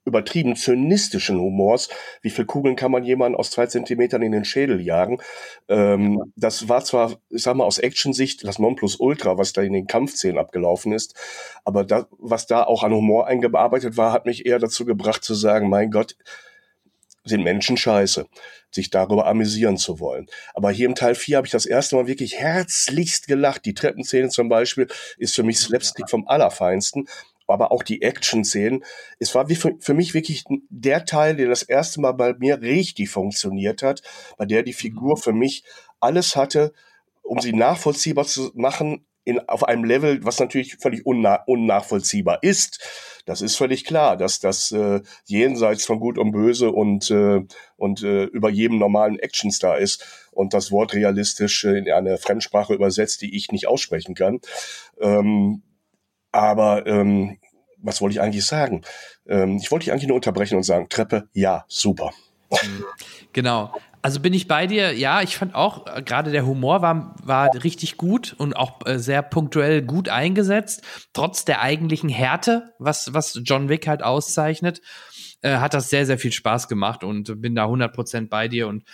[SPEAKER 2] übertrieben zynistischen Humors. Wie viel Kugeln kann man jemanden aus zwei Zentimetern in den Schädel jagen? Ähm, ja. Das war zwar, ich sag mal, aus Action-Sicht das Nonplusultra, was da in den Kampfszenen abgelaufen ist, aber da, was da auch an Humor eingearbeitet war, hat mich eher dazu gebracht zu sagen, mein Gott, sind Menschen scheiße, sich darüber amüsieren zu wollen. Aber hier im Teil 4 habe ich das erste Mal wirklich herzlichst gelacht. Die Treppenszene zum Beispiel ist für mich Slapstick vom Allerfeinsten. Aber auch die Action-Szenen. Es war für, für mich wirklich der Teil, der das erste Mal bei mir richtig funktioniert hat, bei der die Figur mhm. für mich alles hatte, um sie nachvollziehbar zu machen, in, auf einem Level, was natürlich völlig unna unnachvollziehbar ist. Das ist völlig klar, dass das äh, jenseits von Gut und Böse und, äh, und äh, über jedem normalen Actionstar ist und das Wort realistisch in eine Fremdsprache übersetzt, die ich nicht aussprechen kann. Ähm, aber ähm, was wollte ich eigentlich sagen? Ähm, ich wollte dich eigentlich nur unterbrechen und sagen, Treppe, ja, super.
[SPEAKER 1] Genau. Also bin ich bei dir. Ja, ich fand auch, äh, gerade der Humor war, war richtig gut und auch äh, sehr punktuell gut eingesetzt. Trotz der eigentlichen Härte, was, was John Wick halt auszeichnet, äh, hat das sehr, sehr viel Spaß gemacht und bin da 100% bei dir und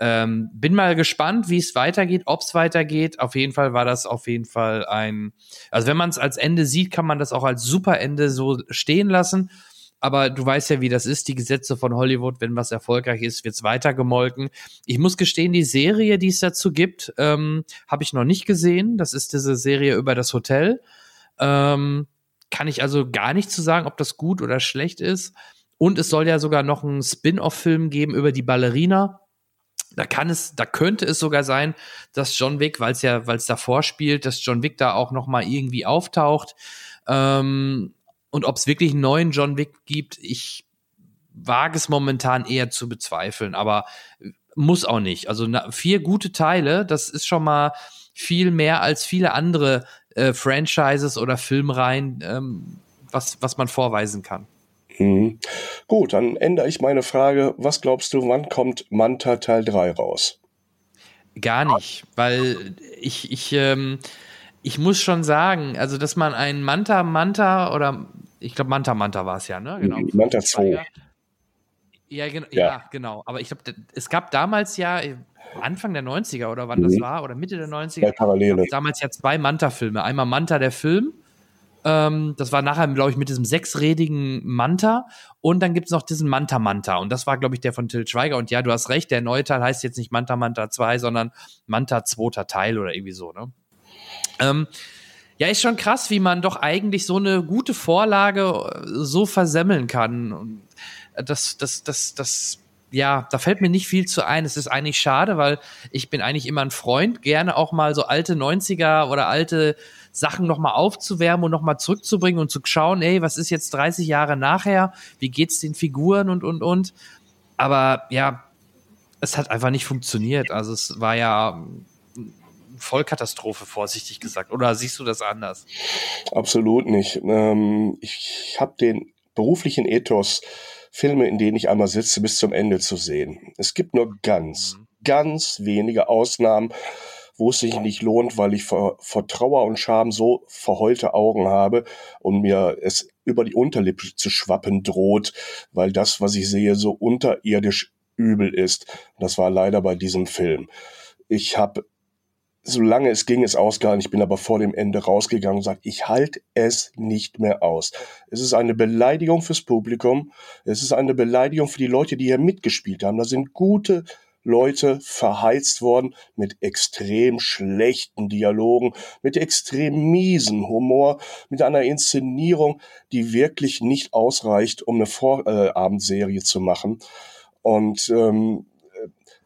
[SPEAKER 1] ähm, bin mal gespannt, wie es weitergeht, ob es weitergeht. Auf jeden Fall war das auf jeden Fall ein, also wenn man es als Ende sieht, kann man das auch als super Ende so stehen lassen aber du weißt ja, wie das ist, die Gesetze von Hollywood, wenn was erfolgreich ist, wird's weitergemolken. Ich muss gestehen, die Serie, die es dazu gibt, ähm, habe ich noch nicht gesehen. Das ist diese Serie über das Hotel. Ähm, kann ich also gar nicht zu sagen, ob das gut oder schlecht ist. Und es soll ja sogar noch einen Spin-off-Film geben über die Ballerina. Da kann es, da könnte es sogar sein, dass John Wick, weil es ja, weil es davor spielt, dass John Wick da auch noch mal irgendwie auftaucht. Ähm, und ob es wirklich einen neuen John Wick gibt, ich wage es momentan eher zu bezweifeln, aber muss auch nicht. Also na, vier gute Teile, das ist schon mal viel mehr als viele andere äh, Franchises oder Filmreihen, ähm, was, was man vorweisen kann.
[SPEAKER 2] Mhm. Gut, dann ändere ich meine Frage. Was glaubst du, wann kommt Manta Teil 3 raus?
[SPEAKER 1] Gar nicht, weil ich, ich, ähm, ich muss schon sagen, also dass man ein Manta Manta oder ich glaube Manta Manta war es ja, ne?
[SPEAKER 2] Genau. Manta 2.
[SPEAKER 1] Ja, gen ja. ja, genau. Aber ich glaube, es gab damals ja Anfang der 90er oder wann mhm. das war, oder Mitte der 90er. Ja,
[SPEAKER 2] Parallele.
[SPEAKER 1] Damals ja zwei Manta-Filme. Einmal Manta der Film. Ähm, das war nachher, glaube ich, mit diesem sechsrädigen Manta. Und dann gibt es noch diesen Manta Manta. Und das war, glaube ich, der von Till Schweiger. Und ja, du hast recht, der neue Teil heißt jetzt nicht Manta Manta 2, sondern Manta zweiter Teil oder irgendwie so, ne? Ähm, ja, ist schon krass, wie man doch eigentlich so eine gute Vorlage äh, so versemmeln kann. Und das, das, das, das, ja, da fällt mir nicht viel zu ein. Es ist eigentlich schade, weil ich bin eigentlich immer ein Freund, gerne auch mal so alte 90er oder alte Sachen nochmal aufzuwärmen und nochmal zurückzubringen und zu schauen, ey, was ist jetzt 30 Jahre nachher? Wie geht's den Figuren und, und, und? Aber ja, es hat einfach nicht funktioniert. Also es war ja Vollkatastrophe, vorsichtig gesagt. Oder siehst du das anders?
[SPEAKER 2] Absolut nicht. Ähm, ich habe den beruflichen Ethos, Filme, in denen ich einmal sitze, bis zum Ende zu sehen. Es gibt nur ganz, mhm. ganz wenige Ausnahmen, wo es sich nicht lohnt, weil ich vor, vor Trauer und Scham so verheulte Augen habe und mir es über die Unterlippe zu schwappen droht, weil das, was ich sehe, so unterirdisch übel ist. Das war leider bei diesem Film. Ich habe solange es ging, es ausgehalten. Ich bin aber vor dem Ende rausgegangen und sagt, ich halte es nicht mehr aus. Es ist eine Beleidigung fürs Publikum. Es ist eine Beleidigung für die Leute, die hier mitgespielt haben. Da sind gute Leute verheizt worden mit extrem schlechten Dialogen, mit extrem miesen Humor, mit einer Inszenierung, die wirklich nicht ausreicht, um eine Vorabendserie zu machen. Und ähm,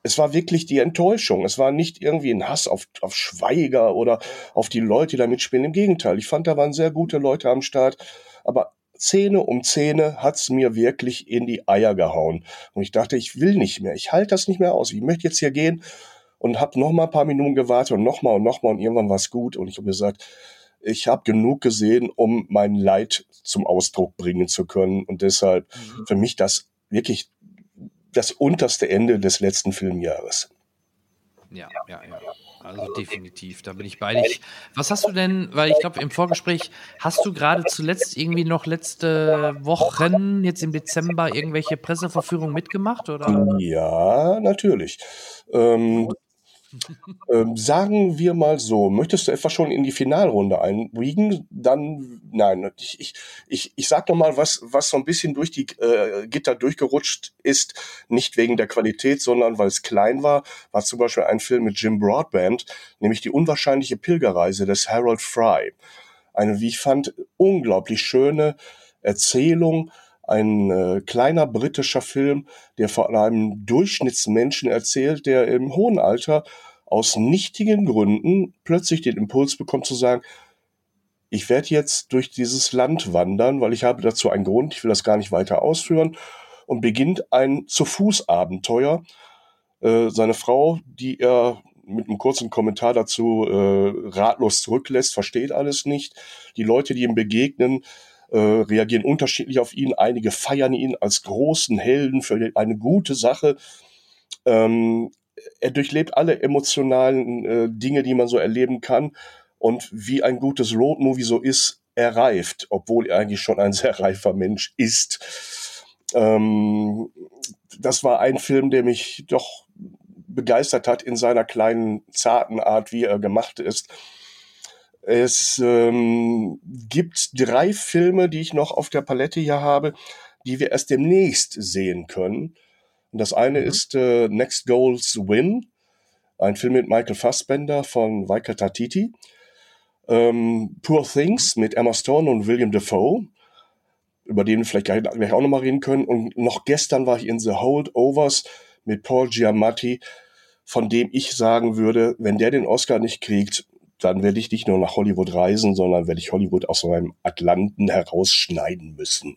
[SPEAKER 2] es war wirklich die Enttäuschung. Es war nicht irgendwie ein Hass auf, auf Schweiger oder auf die Leute, die da mitspielen. Im Gegenteil, ich fand, da waren sehr gute Leute am Start. Aber Zähne um Zähne hat's mir wirklich in die Eier gehauen. Und ich dachte, ich will nicht mehr. Ich halte das nicht mehr aus. Ich möchte jetzt hier gehen und habe noch mal ein paar Minuten gewartet und noch mal und noch mal und irgendwann war's gut. Und ich habe gesagt, ich habe genug gesehen, um mein Leid zum Ausdruck bringen zu können. Und deshalb mhm. für mich das wirklich das unterste Ende des letzten Filmjahres.
[SPEAKER 1] Ja, ja, ja. Also definitiv, da bin ich bei dich. Was hast du denn, weil ich glaube im Vorgespräch, hast du gerade zuletzt irgendwie noch letzte Wochen, jetzt im Dezember, irgendwelche Presseverführungen mitgemacht? Oder?
[SPEAKER 2] Ja, natürlich. Ähm, ähm, sagen wir mal so, möchtest du etwa schon in die Finalrunde einbiegen? Dann, nein, ich, ich, ich, ich sag noch mal was, was so ein bisschen durch die äh, Gitter durchgerutscht ist, nicht wegen der Qualität, sondern weil es klein war, war zum Beispiel ein Film mit Jim Broadband, nämlich die unwahrscheinliche Pilgerreise des Harold Fry. Eine, wie ich fand, unglaublich schöne Erzählung, ein äh, kleiner britischer Film, der von einem Durchschnittsmenschen erzählt, der im hohen Alter aus nichtigen Gründen plötzlich den Impuls bekommt zu sagen, ich werde jetzt durch dieses Land wandern, weil ich habe dazu einen Grund, ich will das gar nicht weiter ausführen, und beginnt ein Zu-Fuß-Abenteuer. Äh, seine Frau, die er mit einem kurzen Kommentar dazu äh, ratlos zurücklässt, versteht alles nicht. Die Leute, die ihm begegnen, äh, reagieren unterschiedlich auf ihn. Einige feiern ihn als großen Helden für eine gute Sache. Ähm, er durchlebt alle emotionalen äh, Dinge, die man so erleben kann. Und wie ein gutes Roadmovie so ist, er reift, obwohl er eigentlich schon ein [laughs] sehr reifer Mensch ist. Ähm, das war ein Film, der mich doch begeistert hat in seiner kleinen, zarten Art, wie er gemacht ist. Es ähm, gibt drei Filme, die ich noch auf der Palette hier habe, die wir erst demnächst sehen können. Und das eine mhm. ist äh, Next Goals Win, ein Film mit Michael Fassbender von Waika Tatiti. Ähm, Poor Things mit Emma Stone und William Defoe, über den wir vielleicht gleich, gleich auch nochmal reden können. Und noch gestern war ich in The Holdovers mit Paul Giamatti, von dem ich sagen würde, wenn der den Oscar nicht kriegt, dann werde ich nicht nur nach Hollywood reisen, sondern werde ich Hollywood aus meinem Atlanten herausschneiden müssen.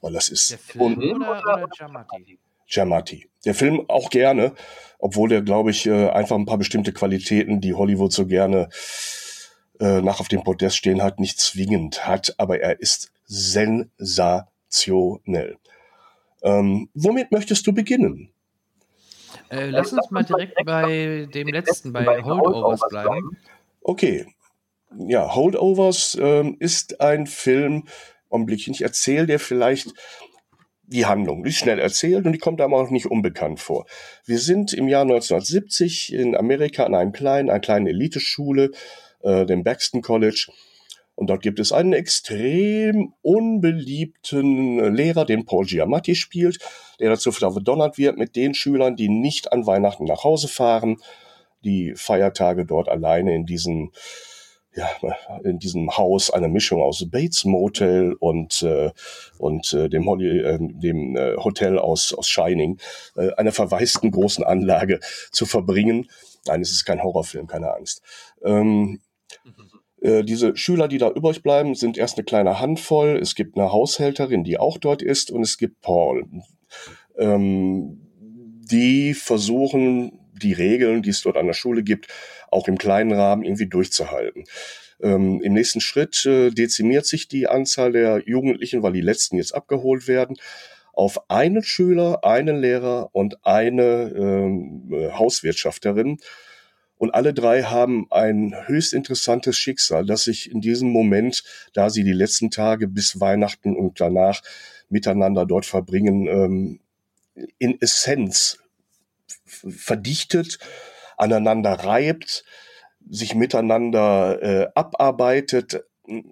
[SPEAKER 2] Weil das ist.
[SPEAKER 1] Der Film oder, oder Giamatti?
[SPEAKER 2] Giamatti. Der Film auch gerne, obwohl der, glaube ich, äh, einfach ein paar bestimmte Qualitäten, die Hollywood so gerne äh, nach auf dem Podest stehen hat, nicht zwingend hat, aber er ist sensationell. Ähm, womit möchtest du beginnen?
[SPEAKER 1] Äh, lass uns mal direkt bei dem letzten, bei Holdovers bleiben.
[SPEAKER 2] Okay. Ja, Holdovers ähm, ist ein Film, Augenblickchen, ich erzähle dir vielleicht die Handlung. Die ist schnell erzählt und die kommt aber auch nicht unbekannt vor. Wir sind im Jahr 1970 in Amerika an einem kleinen, einer kleinen Eliteschule, äh, dem Baxton College. Und dort gibt es einen extrem unbeliebten Lehrer, den Paul Giamatti spielt, der dazu verdonnert wird, mit den Schülern, die nicht an Weihnachten nach Hause fahren, die Feiertage dort alleine in diesen ja, in diesem Haus eine Mischung aus Bates Motel und, äh, und äh, dem, Holly, äh, dem äh, Hotel aus, aus Shining, äh, einer verwaisten großen Anlage zu verbringen. Nein, es ist kein Horrorfilm, keine Angst. Ähm, äh, diese Schüler, die da übrig bleiben, sind erst eine kleine Handvoll. Es gibt eine Haushälterin, die auch dort ist, und es gibt Paul. Ähm, die versuchen, die Regeln, die es dort an der Schule gibt, auch im kleinen Rahmen irgendwie durchzuhalten. Ähm, Im nächsten Schritt äh, dezimiert sich die Anzahl der Jugendlichen, weil die letzten jetzt abgeholt werden, auf einen Schüler, einen Lehrer und eine ähm, äh, Hauswirtschafterin. Und alle drei haben ein höchst interessantes Schicksal, das sich in diesem Moment, da sie die letzten Tage bis Weihnachten und danach miteinander dort verbringen, ähm, in Essenz verdichtet, aneinander reibt, sich miteinander äh, abarbeitet,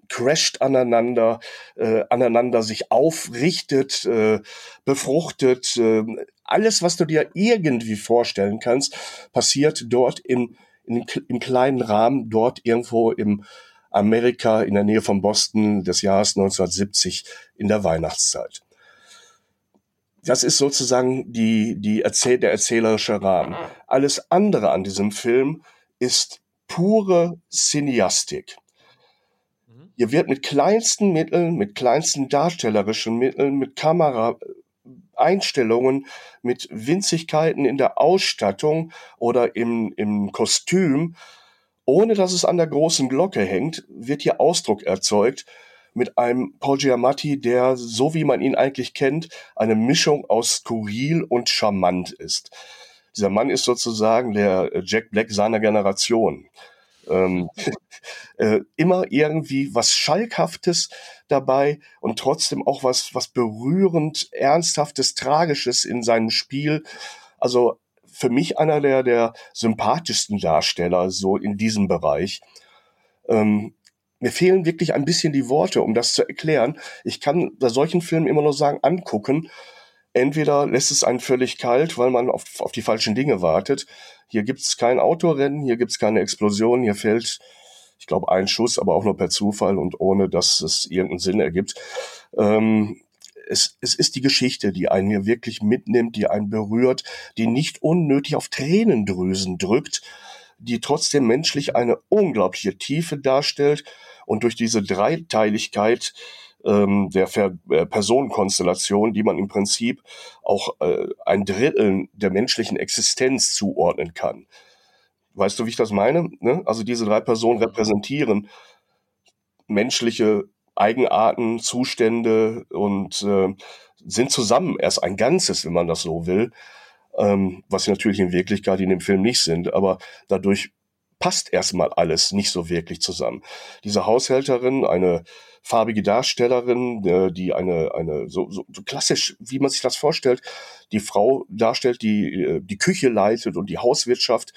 [SPEAKER 2] crasht aneinander, äh, aneinander sich aufrichtet, äh, befruchtet. Äh, alles, was du dir irgendwie vorstellen kannst, passiert dort im, im, im kleinen Rahmen, dort irgendwo im Amerika in der Nähe von Boston des Jahres 1970 in der Weihnachtszeit das ist sozusagen die, die Erzähl der erzählerische Rahmen. Alles andere an diesem Film ist pure Cineastik. Mhm. Hier wird mit kleinsten Mitteln, mit kleinsten darstellerischen Mitteln, mit Kameraeinstellungen, mit Winzigkeiten in der Ausstattung oder im, im Kostüm, ohne dass es an der großen Glocke hängt, wird hier Ausdruck erzeugt mit einem Paul Giamatti, der, so wie man ihn eigentlich kennt, eine Mischung aus skurril und charmant ist. Dieser Mann ist sozusagen der Jack Black seiner Generation. Ähm, [laughs] äh, immer irgendwie was Schalkhaftes dabei und trotzdem auch was, was berührend, ernsthaftes, tragisches in seinem Spiel. Also für mich einer der, der sympathischsten Darsteller so in diesem Bereich. Ähm, mir fehlen wirklich ein bisschen die Worte, um das zu erklären. Ich kann bei solchen Filmen immer nur sagen, angucken. Entweder lässt es einen völlig kalt, weil man auf, auf die falschen Dinge wartet. Hier gibt's kein Autorennen, hier gibt's keine Explosion, hier fällt, ich glaube, ein Schuss, aber auch nur per Zufall und ohne, dass es irgendeinen Sinn ergibt. Ähm, es, es ist die Geschichte, die einen hier wirklich mitnimmt, die einen berührt, die nicht unnötig auf Tränendrüsen drückt, die trotzdem menschlich eine unglaubliche Tiefe darstellt und durch diese Dreiteiligkeit ähm, der Ver äh, Personenkonstellation, die man im Prinzip auch äh, ein Drittel der menschlichen Existenz zuordnen kann. Weißt du, wie ich das meine? Ne? Also diese drei Personen repräsentieren menschliche Eigenarten, Zustände und äh, sind zusammen erst ein Ganzes, wenn man das so will. Ähm, was sie natürlich in Wirklichkeit in dem Film nicht sind, aber dadurch passt erstmal alles nicht so wirklich zusammen. Diese Haushälterin, eine farbige Darstellerin, äh, die eine, eine so, so, so klassisch, wie man sich das vorstellt, die Frau darstellt, die äh, die Küche leitet und die Hauswirtschaft,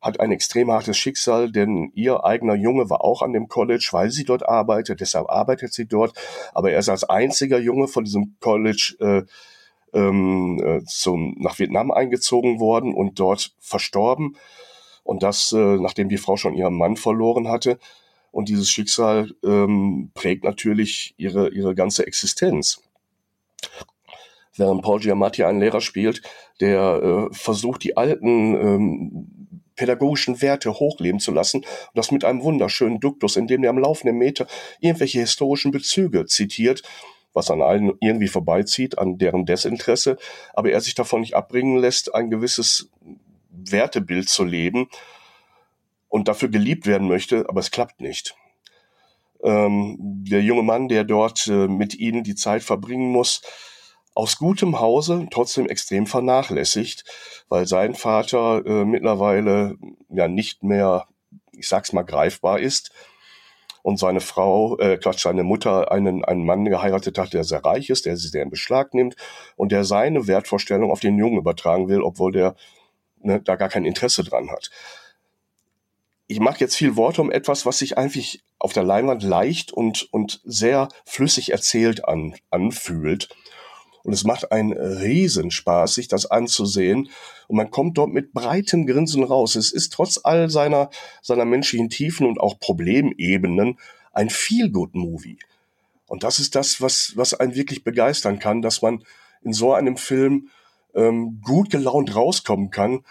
[SPEAKER 2] hat ein extrem hartes Schicksal, denn ihr eigener Junge war auch an dem College, weil sie dort arbeitet, deshalb arbeitet sie dort, aber er ist als einziger Junge von diesem College äh, ähm, äh, zum, nach Vietnam eingezogen worden und dort verstorben. Und das, äh, nachdem die Frau schon ihren Mann verloren hatte. Und dieses Schicksal ähm, prägt natürlich ihre, ihre ganze Existenz. Während Paul Giamatti einen Lehrer spielt, der äh, versucht, die alten ähm, pädagogischen Werte hochleben zu lassen. Und das mit einem wunderschönen Duktus, in dem er am laufenden Meter irgendwelche historischen Bezüge zitiert, was an allen irgendwie vorbeizieht, an deren Desinteresse, aber er sich davon nicht abbringen lässt, ein gewisses Wertebild zu leben und dafür geliebt werden möchte, aber es klappt nicht. Ähm, der junge Mann, der dort äh, mit ihnen die Zeit verbringen muss, aus gutem Hause, trotzdem extrem vernachlässigt, weil sein Vater äh, mittlerweile ja nicht mehr, ich sag's mal, greifbar ist und seine Frau, äh, Quatsch, seine Mutter einen, einen Mann geheiratet hat, der sehr reich ist, der sie sehr in Beschlag nimmt und der seine Wertvorstellung auf den Jungen übertragen will, obwohl der ne, da gar kein Interesse dran hat. Ich mache jetzt viel Worte um etwas, was sich eigentlich auf der Leinwand leicht und, und sehr flüssig erzählt an, anfühlt. Und es macht einen Riesenspaß, sich das anzusehen. Und man kommt dort mit breitem Grinsen raus. Es ist trotz all seiner, seiner menschlichen Tiefen und auch Problemebenen ein Feel-Good-Movie. Und das ist das, was, was einen wirklich begeistern kann, dass man in so einem Film ähm, gut gelaunt rauskommen kann.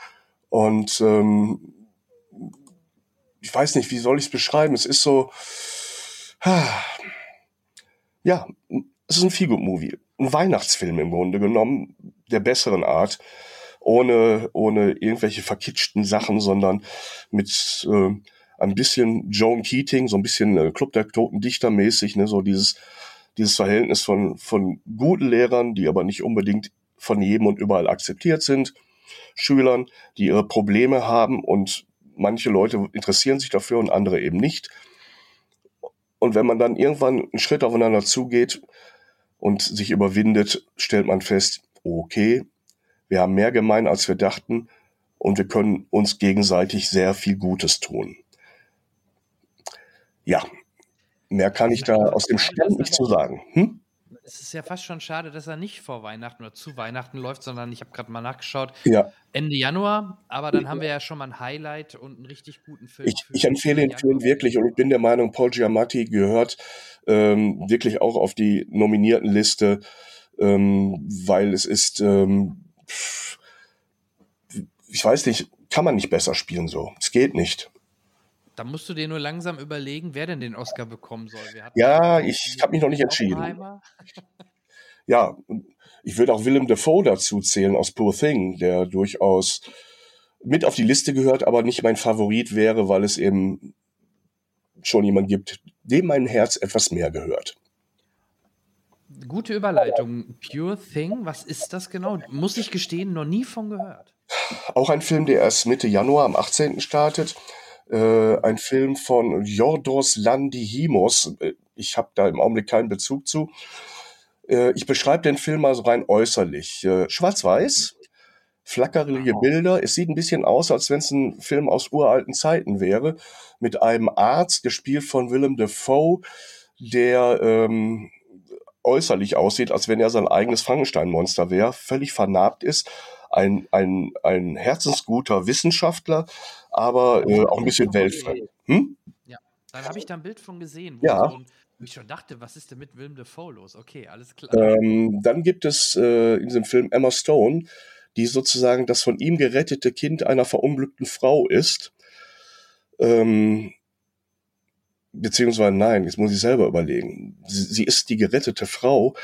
[SPEAKER 2] Und ähm, ich weiß nicht, wie soll ich es beschreiben? Es ist so, ja, es ist ein Feelgood-Movie. Ein Weihnachtsfilm im Grunde genommen, der besseren Art. Ohne, ohne irgendwelche verkitschten Sachen, sondern mit äh, ein bisschen Joan Keating, so ein bisschen äh, Club der Toten Dichter mäßig, ne, so dieses, dieses Verhältnis von, von guten Lehrern, die aber nicht unbedingt von jedem und überall akzeptiert sind, Schülern, die ihre Probleme haben und manche Leute interessieren sich dafür und andere eben nicht. Und wenn man dann irgendwann einen Schritt aufeinander zugeht und sich überwindet, stellt man fest, okay, wir haben mehr gemein, als wir dachten und wir können uns gegenseitig sehr viel Gutes tun. Ja, mehr kann ich da aus dem Stand nicht zu sagen. Hm?
[SPEAKER 1] Es ist ja fast schon schade, dass er nicht vor Weihnachten oder zu Weihnachten läuft, sondern ich habe gerade mal nachgeschaut,
[SPEAKER 2] ja.
[SPEAKER 1] Ende Januar. Aber dann haben wir ja schon mal ein Highlight und einen richtig guten Film.
[SPEAKER 2] Ich, ich empfehle den Film wirklich und ich bin der Meinung, Paul Giamatti gehört ähm, wirklich auch auf die nominierten Liste, ähm, weil es ist, ähm, ich weiß nicht, kann man nicht besser spielen so. Es geht nicht.
[SPEAKER 1] Da musst du dir nur langsam überlegen, wer denn den Oscar bekommen soll.
[SPEAKER 2] ja, ich habe mich noch nicht entschieden. Ja, ich würde auch Willem Dafoe dazu zählen aus Poor Thing, der durchaus mit auf die Liste gehört, aber nicht mein Favorit wäre, weil es eben schon jemand gibt, dem mein Herz etwas mehr gehört.
[SPEAKER 1] Gute Überleitung. Pure Thing, was ist das genau? Muss ich gestehen, noch nie von gehört.
[SPEAKER 2] Auch ein Film, der erst Mitte Januar am 18. startet äh, ein Film von Jordos Landihimos. Äh, ich habe da im Augenblick keinen Bezug zu. Äh, ich beschreibe den Film mal so rein äußerlich. Äh, Schwarz-Weiß, flackerige Bilder. Es sieht ein bisschen aus, als wenn es ein Film aus uralten Zeiten wäre, mit einem Arzt, gespielt von Willem Dafoe, der ähm, äußerlich aussieht, als wenn er sein eigenes Frankenstein-Monster wäre, völlig vernarbt ist, ein, ein, ein herzensguter Wissenschaftler, aber äh, auch ein bisschen weltfremd. Hm?
[SPEAKER 1] Ja, dann habe ich da ein Bild von gesehen,
[SPEAKER 2] wo ja.
[SPEAKER 1] so ich schon dachte, was ist denn mit Willem Dafoe los? Okay, alles klar.
[SPEAKER 2] Ähm, dann gibt es äh, in diesem Film Emma Stone, die sozusagen das von ihm gerettete Kind einer verunglückten Frau ist. Ähm, beziehungsweise nein, jetzt muss ich selber überlegen. Sie, sie ist die gerettete Frau,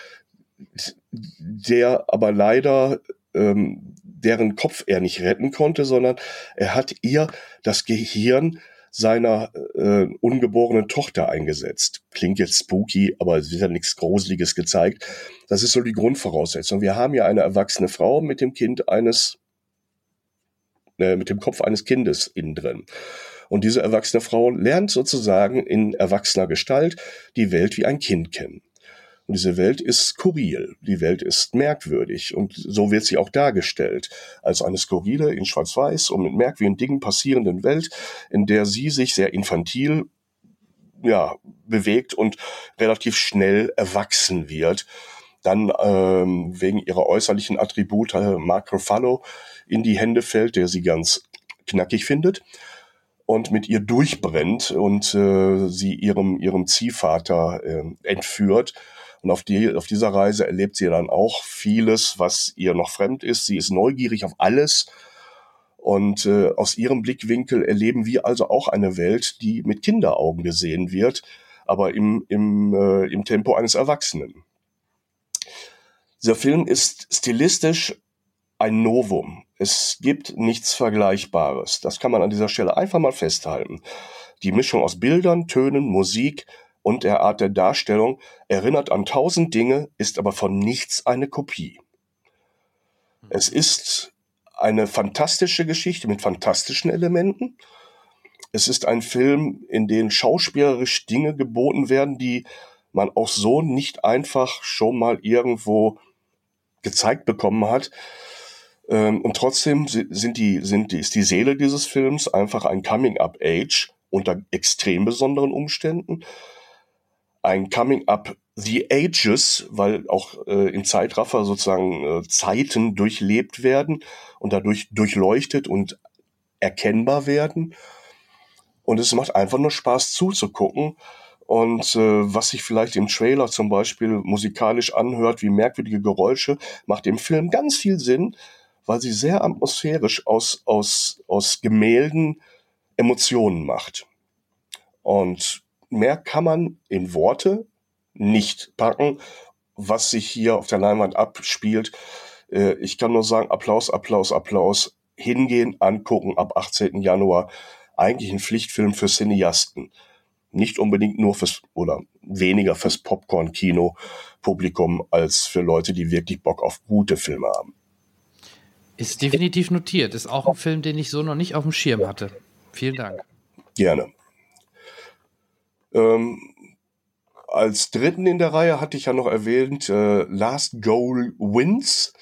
[SPEAKER 2] der aber leider ähm, deren Kopf er nicht retten konnte, sondern er hat ihr das Gehirn seiner äh, ungeborenen Tochter eingesetzt. Klingt jetzt spooky, aber es wird ja nichts Gruseliges gezeigt. Das ist so die Grundvoraussetzung. Wir haben ja eine erwachsene Frau mit dem Kind eines, äh, mit dem Kopf eines Kindes innen drin. Und diese erwachsene Frau lernt sozusagen in erwachsener Gestalt die Welt wie ein Kind kennen. Und diese Welt ist skurril, die Welt ist merkwürdig und so wird sie auch dargestellt, als eine skurrile, in schwarz-weiß und mit merkwürdigen Dingen passierenden Welt, in der sie sich sehr infantil ja, bewegt und relativ schnell erwachsen wird. Dann ähm, wegen ihrer äußerlichen Attribute Mark Ruffalo in die Hände fällt, der sie ganz knackig findet und mit ihr durchbrennt und äh, sie ihrem, ihrem Ziehvater äh, entführt und auf, die, auf dieser Reise erlebt sie dann auch vieles, was ihr noch fremd ist. Sie ist neugierig auf alles. Und äh, aus ihrem Blickwinkel erleben wir also auch eine Welt, die mit Kinderaugen gesehen wird, aber im, im, äh, im Tempo eines Erwachsenen. Dieser Film ist stilistisch ein Novum. Es gibt nichts Vergleichbares. Das kann man an dieser Stelle einfach mal festhalten. Die Mischung aus Bildern, Tönen, Musik und der Art der Darstellung erinnert an tausend Dinge, ist aber von nichts eine Kopie. Es ist eine fantastische Geschichte mit fantastischen Elementen. Es ist ein Film, in dem schauspielerisch Dinge geboten werden, die man auch so nicht einfach schon mal irgendwo gezeigt bekommen hat. Ähm, und trotzdem sind die, sind die, ist die Seele dieses Films einfach ein Coming-up-Age unter extrem besonderen Umständen ein Coming Up the Ages, weil auch äh, im Zeitraffer sozusagen äh, Zeiten durchlebt werden und dadurch durchleuchtet und erkennbar werden. Und es macht einfach nur Spaß zuzugucken. Und äh, was sich vielleicht im Trailer zum Beispiel musikalisch anhört, wie merkwürdige Geräusche, macht im Film ganz viel Sinn, weil sie sehr atmosphärisch aus, aus, aus Gemälden Emotionen macht. Und mehr kann man in Worte nicht packen, was sich hier auf der Leinwand abspielt. Äh, ich kann nur sagen, Applaus, Applaus, Applaus. Hingehen, angucken ab 18. Januar. Eigentlich ein Pflichtfilm für Cineasten. Nicht unbedingt nur fürs oder weniger fürs Popcorn-Kino-Publikum als für Leute, die wirklich Bock auf gute Filme haben.
[SPEAKER 1] Ist definitiv notiert. Ist auch ein Film, den ich so noch nicht auf dem Schirm hatte. Vielen Dank.
[SPEAKER 2] Gerne. Ähm, als dritten in der Reihe hatte ich ja noch erwähnt, äh, Last Goal Wins,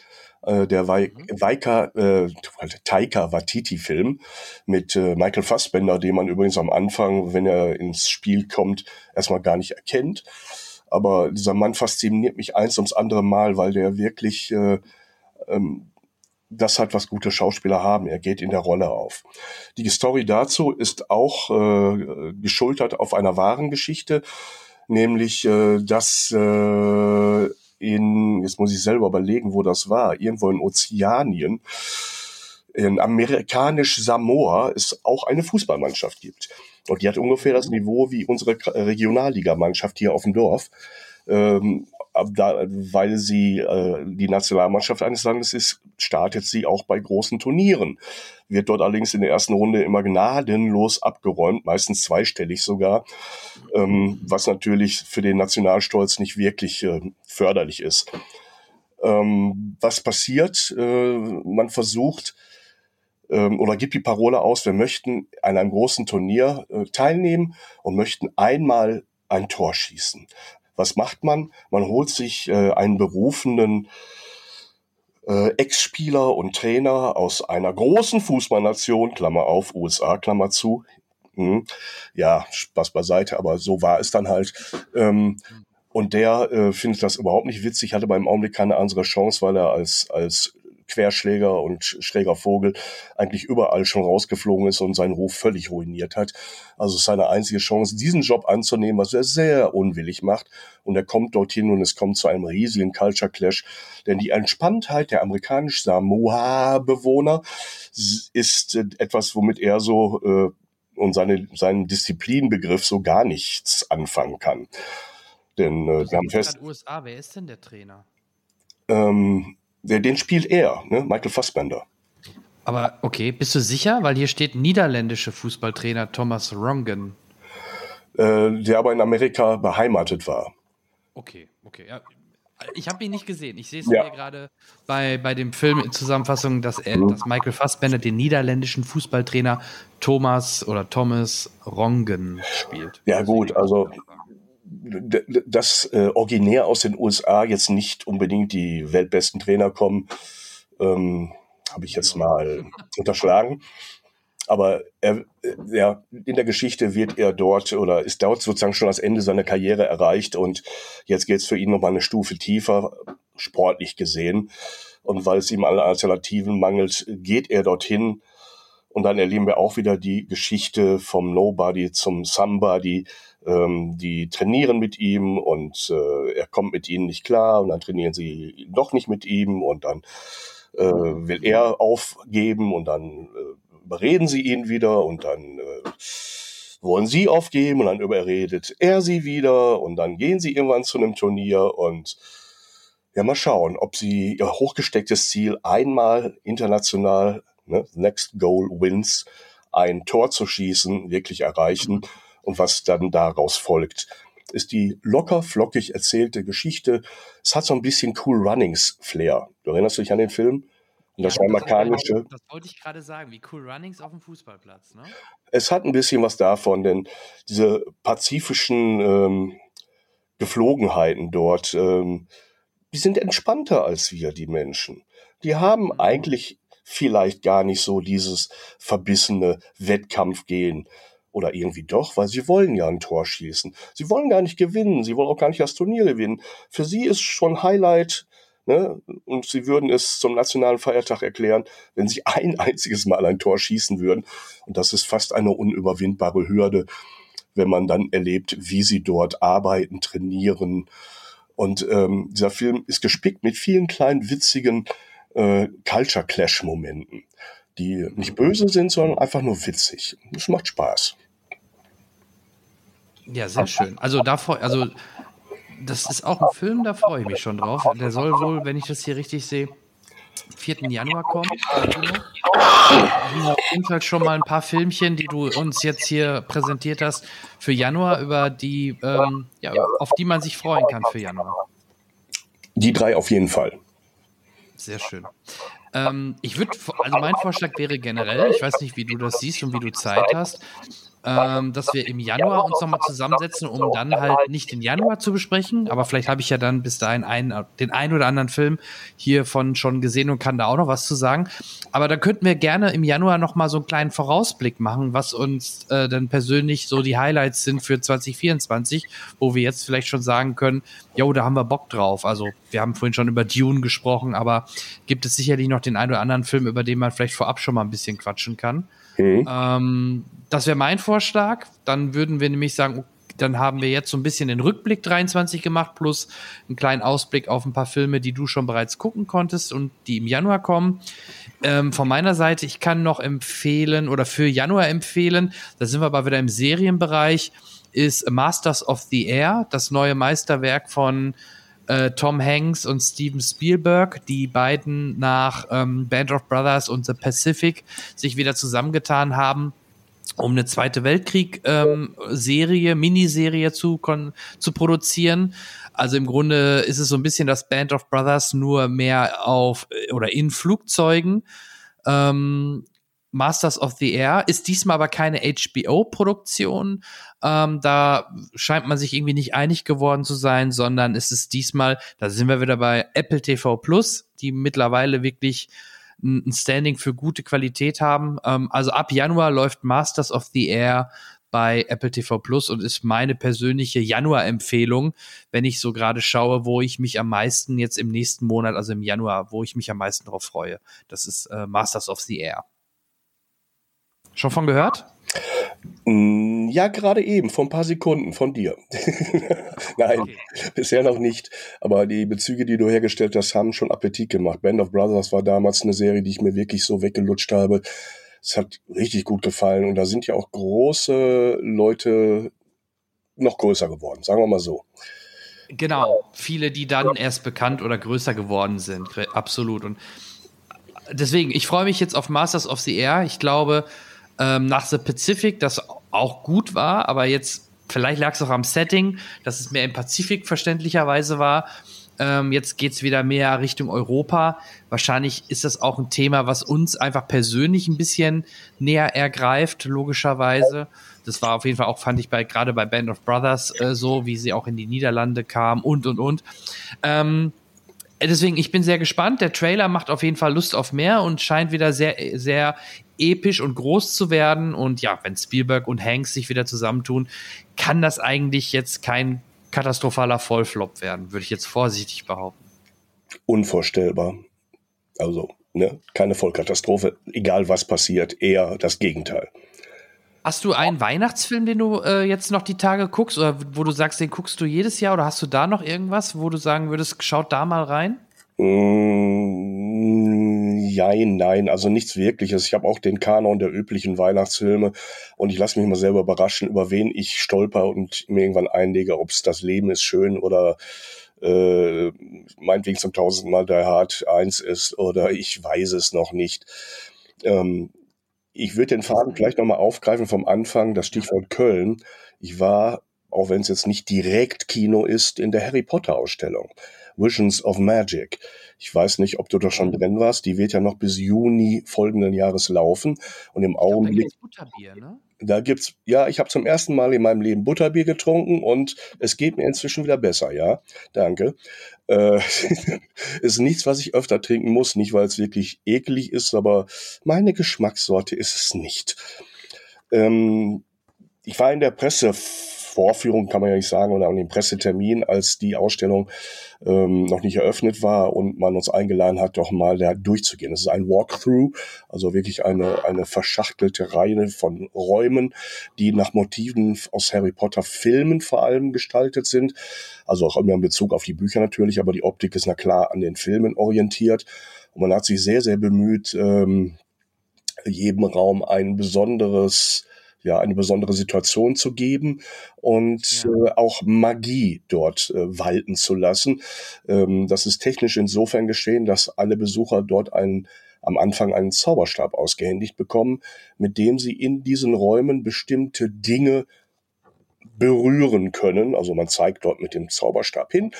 [SPEAKER 2] äh, der Waika, mhm. äh, Taika Watiti-Film mit äh, Michael Fassbender, den man übrigens am Anfang, wenn er ins Spiel kommt, erstmal gar nicht erkennt. Aber dieser Mann fasziniert mich eins ums andere Mal, weil der wirklich äh, ähm, das hat, was gute Schauspieler haben. Er geht in der Rolle auf. Die Story dazu ist auch äh, geschultert auf einer wahren Geschichte, nämlich, äh, dass äh, in, jetzt muss ich selber überlegen, wo das war, irgendwo in Ozeanien, in amerikanisch Samoa es auch eine Fußballmannschaft gibt. Und die hat ungefähr das Niveau wie unsere Regionalligamannschaft hier auf dem Dorf. Ähm, da, weil sie äh, die Nationalmannschaft eines Landes ist, startet sie auch bei großen Turnieren. Wird dort allerdings in der ersten Runde immer gnadenlos abgeräumt, meistens zweistellig sogar, ähm, was natürlich für den Nationalstolz nicht wirklich äh, förderlich ist. Ähm, was passiert? Äh, man versucht ähm, oder gibt die Parole aus, wir möchten an einem großen Turnier äh, teilnehmen und möchten einmal ein Tor schießen. Was macht man? Man holt sich äh, einen berufenen äh, Ex-Spieler und Trainer aus einer großen Fußballnation, Klammer auf, USA, Klammer zu. Hm. Ja, Spaß beiseite, aber so war es dann halt. Ähm, und der äh, findet das überhaupt nicht witzig, hatte beim Augenblick keine andere Chance, weil er als, als Querschläger und schräger Vogel eigentlich überall schon rausgeflogen ist und seinen Ruf völlig ruiniert hat. Also es ist seine einzige Chance, diesen Job anzunehmen, was er sehr unwillig macht. Und er kommt dorthin und es kommt zu einem riesigen Culture Clash. Denn die Entspanntheit der amerikanisch-Samoa-Bewohner ist etwas, womit er so äh, und seine, seinen Disziplinbegriff so gar nichts anfangen kann. Denn äh, wir haben fest.
[SPEAKER 1] USA, wer ist denn der Trainer?
[SPEAKER 2] Ähm, den spielt er, ne? Michael Fassbender.
[SPEAKER 1] Aber okay, bist du sicher? Weil hier steht niederländische Fußballtrainer Thomas Rongen.
[SPEAKER 2] Äh, der aber in Amerika beheimatet war.
[SPEAKER 1] Okay, okay. Ja. Ich habe ihn nicht gesehen. Ich sehe es
[SPEAKER 2] Ja.
[SPEAKER 1] hier gerade bei, bei dem Film in Zusammenfassung, dass, er,
[SPEAKER 2] Mhm.
[SPEAKER 1] dass Michael Fassbender den niederländischen Fußballtrainer Thomas oder Thomas Rongen spielt.
[SPEAKER 2] Ja, gut, also dass äh, originär aus den USA jetzt nicht unbedingt die weltbesten Trainer kommen, ähm, habe ich jetzt mal unterschlagen. Aber er, äh, ja, in der Geschichte wird er dort oder ist dort sozusagen schon das Ende seiner Karriere erreicht und jetzt geht es für ihn nochmal eine Stufe tiefer, sportlich gesehen. Und weil es ihm an Alternativen mangelt, geht er dorthin. Und dann erleben wir auch wieder die Geschichte vom Nobody zum Somebody. Ähm, die trainieren mit ihm und äh, er kommt mit ihnen nicht klar und dann trainieren sie doch nicht mit ihm und dann äh, will er aufgeben und dann äh, überreden sie ihn wieder und dann äh, wollen sie aufgeben und dann überredet er sie wieder und dann gehen sie irgendwann zu einem Turnier und ja, mal schauen, ob sie ihr hochgestecktes Ziel einmal international, ne, Next Goal Wins, ein Tor zu schießen, wirklich erreichen und was dann daraus folgt. Ist die locker flockig erzählte Geschichte. Es hat so ein bisschen Cool Runnings Flair. Du erinnerst dich an den Film? Und das
[SPEAKER 1] Ja,
[SPEAKER 2] Jamaikanische.
[SPEAKER 1] Das wollte ich gerade sagen, wie cool Runnings auf dem Fußballplatz, ne?
[SPEAKER 2] es hat ein bisschen was davon, denn diese pazifischen ähm, Geflogenheiten dort, ähm, die sind entspannter als wir, die Menschen. Die haben eigentlich vielleicht gar nicht so dieses verbissene Wettkampfgehen. Oder irgendwie doch, weil sie wollen ja ein Tor schießen. Sie wollen gar nicht gewinnen, sie wollen auch gar nicht das Turnier gewinnen. Für sie ist schon Highlight, ne? und sie würden es zum nationalen Feiertag erklären, wenn sie ein [laughs] einziges Mal ein Tor schießen würden. Und das ist fast eine unüberwindbare Hürde, wenn man dann erlebt, wie sie dort arbeiten, trainieren. Und ähm, dieser Film ist gespickt mit vielen kleinen witzigen äh, Culture Clash Momenten, die nicht böse sind, sondern einfach nur witzig. Es macht Spaß.
[SPEAKER 1] Ja, sehr schön. Also davor, also das ist auch ein Film, da freue ich mich schon drauf. Der soll wohl, wenn ich das hier richtig sehe, 4. Januar kommen. auf jeden Fall schon mal ein paar Filmchen, die du uns jetzt hier präsentiert hast für Januar, über die, ähm, ja, auf die man sich freuen kann für Januar.
[SPEAKER 2] Die drei auf jeden Fall.
[SPEAKER 1] Sehr schön. Ähm, ich würde, also mein Vorschlag wäre generell, ich weiß nicht, wie du das siehst und wie du Zeit hast, ähm, dass wir im Januar uns nochmal zusammensetzen, um dann halt nicht den Januar zu besprechen, aber vielleicht habe ich ja dann bis dahin einen, den einen oder anderen Film hiervon schon gesehen und kann da auch noch was zu sagen. Aber da könnten wir gerne im Januar nochmal so einen kleinen Vorausblick machen, was uns äh, dann persönlich so die Highlights sind für 2024, wo wir jetzt vielleicht schon sagen können, jo, da haben wir Bock drauf. Also wir haben vorhin schon über Dune gesprochen, aber gibt es sicherlich noch den einen oder anderen Film, über den man vielleicht vorab schon mal ein bisschen quatschen kann.
[SPEAKER 2] Mhm.
[SPEAKER 1] Ähm, das wäre mein Vorschlag. Dann würden wir nämlich sagen, dann haben wir jetzt so ein bisschen den Rückblick 23 gemacht, plus einen kleinen Ausblick auf ein paar Filme, die du schon bereits gucken konntest und die im Januar kommen. Ähm, von meiner Seite, ich kann noch empfehlen oder für Januar empfehlen, da sind wir aber wieder im Serienbereich, ist Masters of the Air, das neue Meisterwerk von äh, Tom Hanks und Steven Spielberg, die beiden nach ähm, Band of Brothers und The Pacific sich wieder zusammengetan haben, um eine Zweite Weltkrieg-Serie, Miniserie zu, zu produzieren. Also im Grunde ist es so ein bisschen das Band of Brothers nur mehr auf äh, oder in Flugzeugen. Ähm, Masters of the Air ist diesmal aber keine HBO-Produktion. Ähm, da scheint man sich irgendwie nicht einig geworden zu sein, sondern es ist diesmal, da sind wir wieder bei Apple TV Plus, die mittlerweile wirklich ein Standing für gute Qualität haben. Ähm, also ab Januar läuft Masters of the Air bei Apple TV Plus und ist meine persönliche Januar-Empfehlung, wenn ich so gerade schaue, wo ich mich am meisten jetzt im nächsten Monat, also im Januar, wo ich mich am meisten drauf freue. Das ist äh, Masters of the Air. Schon von gehört?
[SPEAKER 2] Mm, Ja, gerade eben, vor ein paar Sekunden von dir. [laughs] Nein,
[SPEAKER 1] Okay.
[SPEAKER 2] bisher noch nicht. Aber die Bezüge, die du hergestellt hast, haben schon Appetit gemacht. Band of Brothers war damals eine Serie, die ich mir wirklich so weggelutscht habe. Es hat richtig gut gefallen. Und da sind ja auch große Leute noch größer geworden, sagen wir mal so.
[SPEAKER 1] Genau, viele, die dann erst bekannt oder größer geworden sind, absolut. Und deswegen, ich freue mich jetzt auf Masters of the Air. Ich glaube, ähm, nach The Pacific, das auch gut war, aber jetzt, vielleicht lag es auch am Setting, dass es mehr im Pazifik verständlicherweise war. Ähm, jetzt geht's wieder mehr Richtung Europa. Wahrscheinlich ist das auch ein Thema, was uns einfach persönlich ein bisschen näher ergreift, logischerweise. Das war auf jeden Fall auch, fand ich bei gerade bei Band of Brothers äh, so, wie sie auch in die Niederlande kam und und und. Ähm, deswegen, ich bin sehr gespannt. Der Trailer macht auf jeden Fall Lust auf mehr und scheint wieder sehr, sehr episch und groß zu werden. Und ja, wenn Spielberg und Hanks sich wieder zusammentun, kann das eigentlich jetzt kein katastrophaler Vollflop werden, würde ich jetzt vorsichtig behaupten.
[SPEAKER 2] Unvorstellbar. Also, ne, keine Vollkatastrophe, egal was passiert, eher das Gegenteil.
[SPEAKER 1] Hast du einen Weihnachtsfilm, den du äh, jetzt noch die Tage guckst, oder wo du sagst, den guckst du jedes Jahr, oder hast du da noch irgendwas, wo du sagen würdest, schaut da mal rein?
[SPEAKER 2] Mm, jein, nein, also nichts Wirkliches. Ich habe auch den Kanon der üblichen Weihnachtsfilme und ich lasse mich mal selber überraschen, über wen ich stolper und mir irgendwann einlege, ob es das Leben ist schön oder äh, meinetwegen zum tausendsten Mal der Hard 1 ist oder ich weiß es noch nicht. Ähm, ich würde den Faden vielleicht nochmal aufgreifen vom Anfang, das Stichwort Köln. Ich war, auch wenn es jetzt nicht direkt Kino ist, in der Harry Potter Ausstellung. Visions of Magic. Ich weiß nicht, ob du da schon drin warst. Die wird ja noch bis Juni folgenden Jahres laufen. Und im Augenblick. Glaub, da gibt's Butterbier, ne? Da gibt's, ja, ich habe zum ersten Mal in meinem Leben Butterbier getrunken und es geht mir inzwischen wieder besser, ja. Danke. Äh, [laughs] ist nichts, was ich öfter trinken muss, nicht weil es wirklich eklig ist, aber meine Geschmackssorte ist es nicht. Ähm, ich war in der Presse Vorführung, kann man ja nicht sagen, oder an dem Pressetermin, als die Ausstellung ähm, noch nicht eröffnet war und man uns eingeladen hat, doch mal da durchzugehen. Es ist ein Walkthrough, also wirklich eine, eine verschachtelte Reihe von Räumen, die nach Motiven aus Harry Potter Filmen vor allem gestaltet sind. Also auch immer in Bezug auf die Bücher natürlich, aber die Optik ist na klar an den Filmen orientiert. Und man hat sich sehr, sehr bemüht, ähm, jedem Raum ein besonderes ja eine besondere Situation zu geben und ja. äh, auch Magie dort äh, walten zu lassen. Ähm, das ist technisch insofern geschehen, dass alle Besucher dort einen am Anfang einen Zauberstab ausgehändigt bekommen, mit dem sie in diesen Räumen bestimmte Dinge berühren können. Also man zeigt dort mit dem Zauberstab hin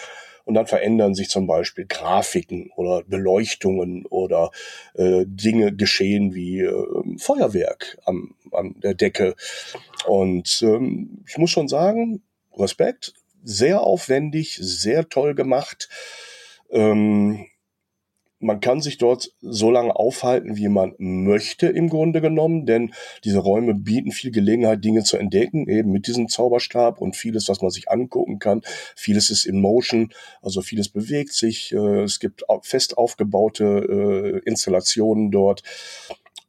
[SPEAKER 2] und dann verändern sich zum Beispiel Grafiken oder Beleuchtungen oder äh, Dinge geschehen wie äh, Feuerwerk am, an der Decke. Und ähm, ich muss schon sagen, Respekt, sehr aufwendig, sehr toll gemacht. Ähm, man kann sich dort so lange aufhalten, wie man möchte im Grunde genommen, denn diese Räume bieten viel Gelegenheit, Dinge zu entdecken, eben mit diesem Zauberstab und vieles, was man sich angucken kann. Vieles ist in Motion, also vieles bewegt sich. Äh, es gibt fest aufgebaute äh, Installationen dort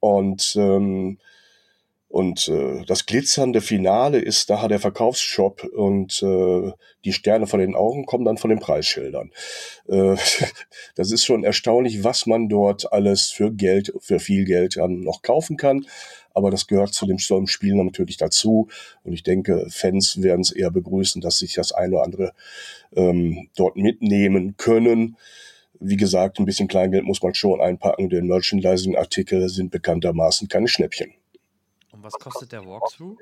[SPEAKER 2] und ähm, und äh, das glitzernde Finale ist nachher der Verkaufsshop und äh, die Sterne von den Augen kommen dann von den Preisschildern. Äh, [laughs] das ist schon erstaunlich, was man dort alles für Geld, für viel Geld dann noch kaufen kann. Aber das gehört zu dem Spiel natürlich dazu. Und ich denke, Fans werden es eher begrüßen, dass sich das eine oder andere ähm, dort mitnehmen können. Wie gesagt, ein bisschen Kleingeld muss man schon einpacken, denn Merchandising-Artikel sind bekanntermaßen keine Schnäppchen.
[SPEAKER 1] Und was kostet der Walkthrough?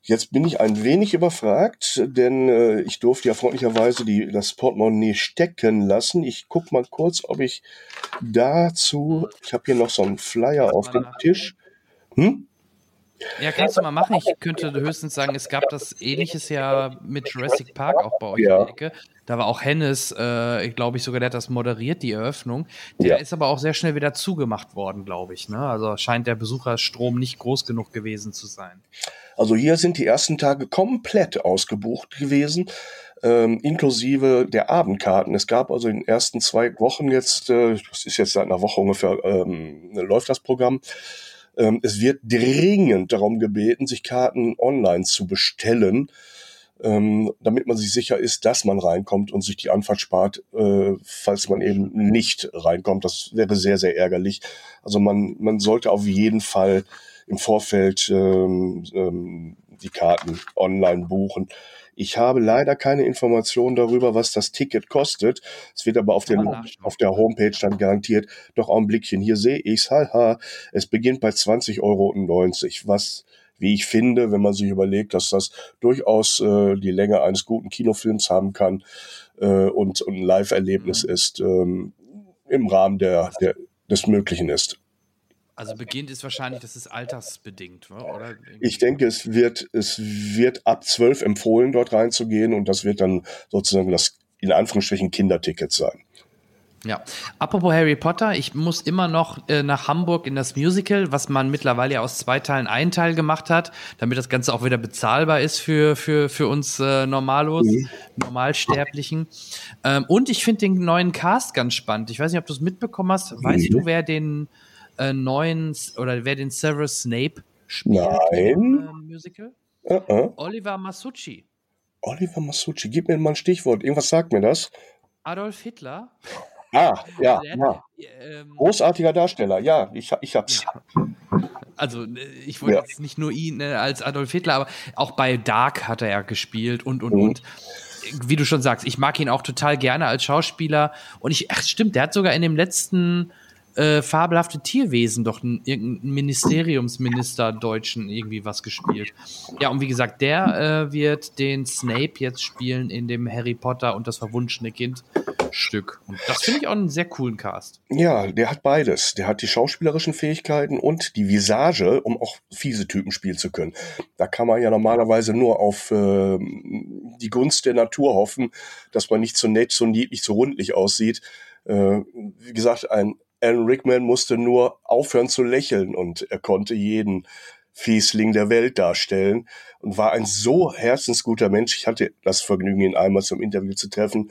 [SPEAKER 2] Jetzt bin ich ein wenig überfragt, denn äh, ich durfte ja freundlicherweise die, das Portemonnaie stecken lassen. Ich guck mal kurz, ob ich dazu, ich habe hier noch so einen Flyer auf dem Tisch. Hm?
[SPEAKER 1] Ja, kannst du mal machen. Ich könnte höchstens sagen, es gab das ähnliches ja mit Jurassic Park auch bei euch
[SPEAKER 2] ja.
[SPEAKER 1] in der Ecke. Da war auch Hennes, äh, glaube ich sogar, der hat das moderiert, die Eröffnung. Der ja. ist aber auch sehr schnell wieder zugemacht worden, glaube ich. Ne? Also scheint der Besucherstrom nicht groß genug gewesen zu sein.
[SPEAKER 2] Also hier sind die ersten Tage komplett ausgebucht gewesen. Ähm, inklusive der Abendkarten. Es gab also in den ersten zwei Wochen jetzt, äh, das ist jetzt seit einer Woche ungefähr, ähm, läuft das Programm, es wird dringend darum gebeten, sich Karten online zu bestellen, ähm, damit man sich sicher ist, dass man reinkommt und sich die Anfahrt spart, äh, falls man eben nicht reinkommt. Das wäre sehr, sehr ärgerlich. Also man, man sollte auf jeden Fall im Vorfeld ähm, ähm, die Karten online buchen. Ich habe leider keine Informationen darüber, was das Ticket kostet. Es wird aber auf, dem, auf der Homepage dann garantiert. Doch Augenblickchen, hier sehe ich's. Haha, es beginnt bei 20,90 Euro, was wie ich finde, wenn man sich überlegt, dass das durchaus äh, die Länge eines guten Kinofilms haben kann äh, und, und ein Live-Erlebnis mhm. ist, ähm, im Rahmen der, der, des Möglichen ist.
[SPEAKER 1] Also beginnt ist wahrscheinlich, das ist altersbedingt, oder?
[SPEAKER 2] Ich denke, es wird, es wird ab zwölf empfohlen, dort reinzugehen und das wird dann sozusagen das in Anführungsstrichen Kinderticket sein.
[SPEAKER 1] Ja, apropos Harry Potter, ich muss immer noch äh, nach Hamburg in das Musical, was man mittlerweile ja aus zwei Teilen einen Teil gemacht hat, damit das Ganze auch wieder bezahlbar ist für, für, für uns äh, Normalos, mhm. Normalsterblichen. Ähm, und ich finde den neuen Cast ganz spannend. Ich weiß nicht, ob du es mitbekommen hast. Weißt mhm. du, wer den äh, neuen oder wer den Severus Snape spielt
[SPEAKER 2] Nein. im äh,
[SPEAKER 1] Musical? Uh -uh. Oliver Masucci.
[SPEAKER 2] Oliver Masucci, gib mir mal ein Stichwort. Irgendwas sagt mir das.
[SPEAKER 1] Adolf Hitler.
[SPEAKER 2] Ah, ja, [laughs] ja. Ähm, Großartiger Darsteller, ja, ich, ich hab's. Ja.
[SPEAKER 1] Also, äh, ich wollte ja. jetzt nicht nur ihn äh, als Adolf Hitler, aber auch bei Dark hat er ja gespielt und, und, mhm. und. Wie du schon sagst, ich mag ihn auch total gerne als Schauspieler. Und ich, ach, stimmt, der hat sogar in dem letzten äh, fabelhafte Tierwesen doch ein, irgendein Ministeriumsminister Deutschen irgendwie was gespielt. Ja, und wie gesagt, der äh, wird den Snape jetzt spielen in dem Harry Potter und das verwunschene Kind Stück. Und das finde ich auch einen sehr coolen Cast.
[SPEAKER 2] Ja, der hat beides. Der hat die schauspielerischen Fähigkeiten und die Visage, um auch fiese Typen spielen zu können. Da kann man ja normalerweise nur auf äh, die Gunst der Natur hoffen, dass man nicht so nett, so niedlich, so rundlich aussieht. Äh, wie gesagt, ein Alan Rickman musste nur aufhören zu lächeln und er konnte jeden Fiesling der Welt darstellen und war ein so herzensguter Mensch. Ich hatte das Vergnügen, ihn einmal zum Interview zu treffen.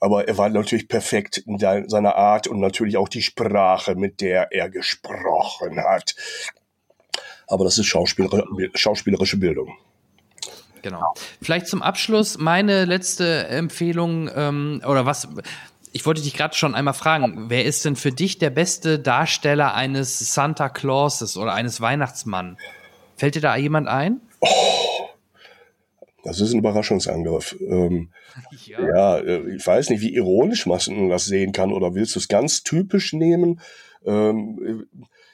[SPEAKER 2] Aber er war natürlich perfekt in seiner Art und natürlich auch die Sprache, mit der er gesprochen hat. Aber das ist Schauspieler schauspielerische Bildung.
[SPEAKER 1] Genau. Vielleicht zum Abschluss meine letzte Empfehlung ähm, oder was ich wollte dich gerade schon einmal fragen, wer ist denn für dich der beste Darsteller eines Santa Clauses oder eines Weihnachtsmann? Fällt dir da jemand ein? Oh,
[SPEAKER 2] das ist ein Überraschungsangriff. Ähm, ja. ja. Äh, ich weiß nicht, wie ironisch man das sehen kann oder willst du es ganz typisch nehmen? Ähm,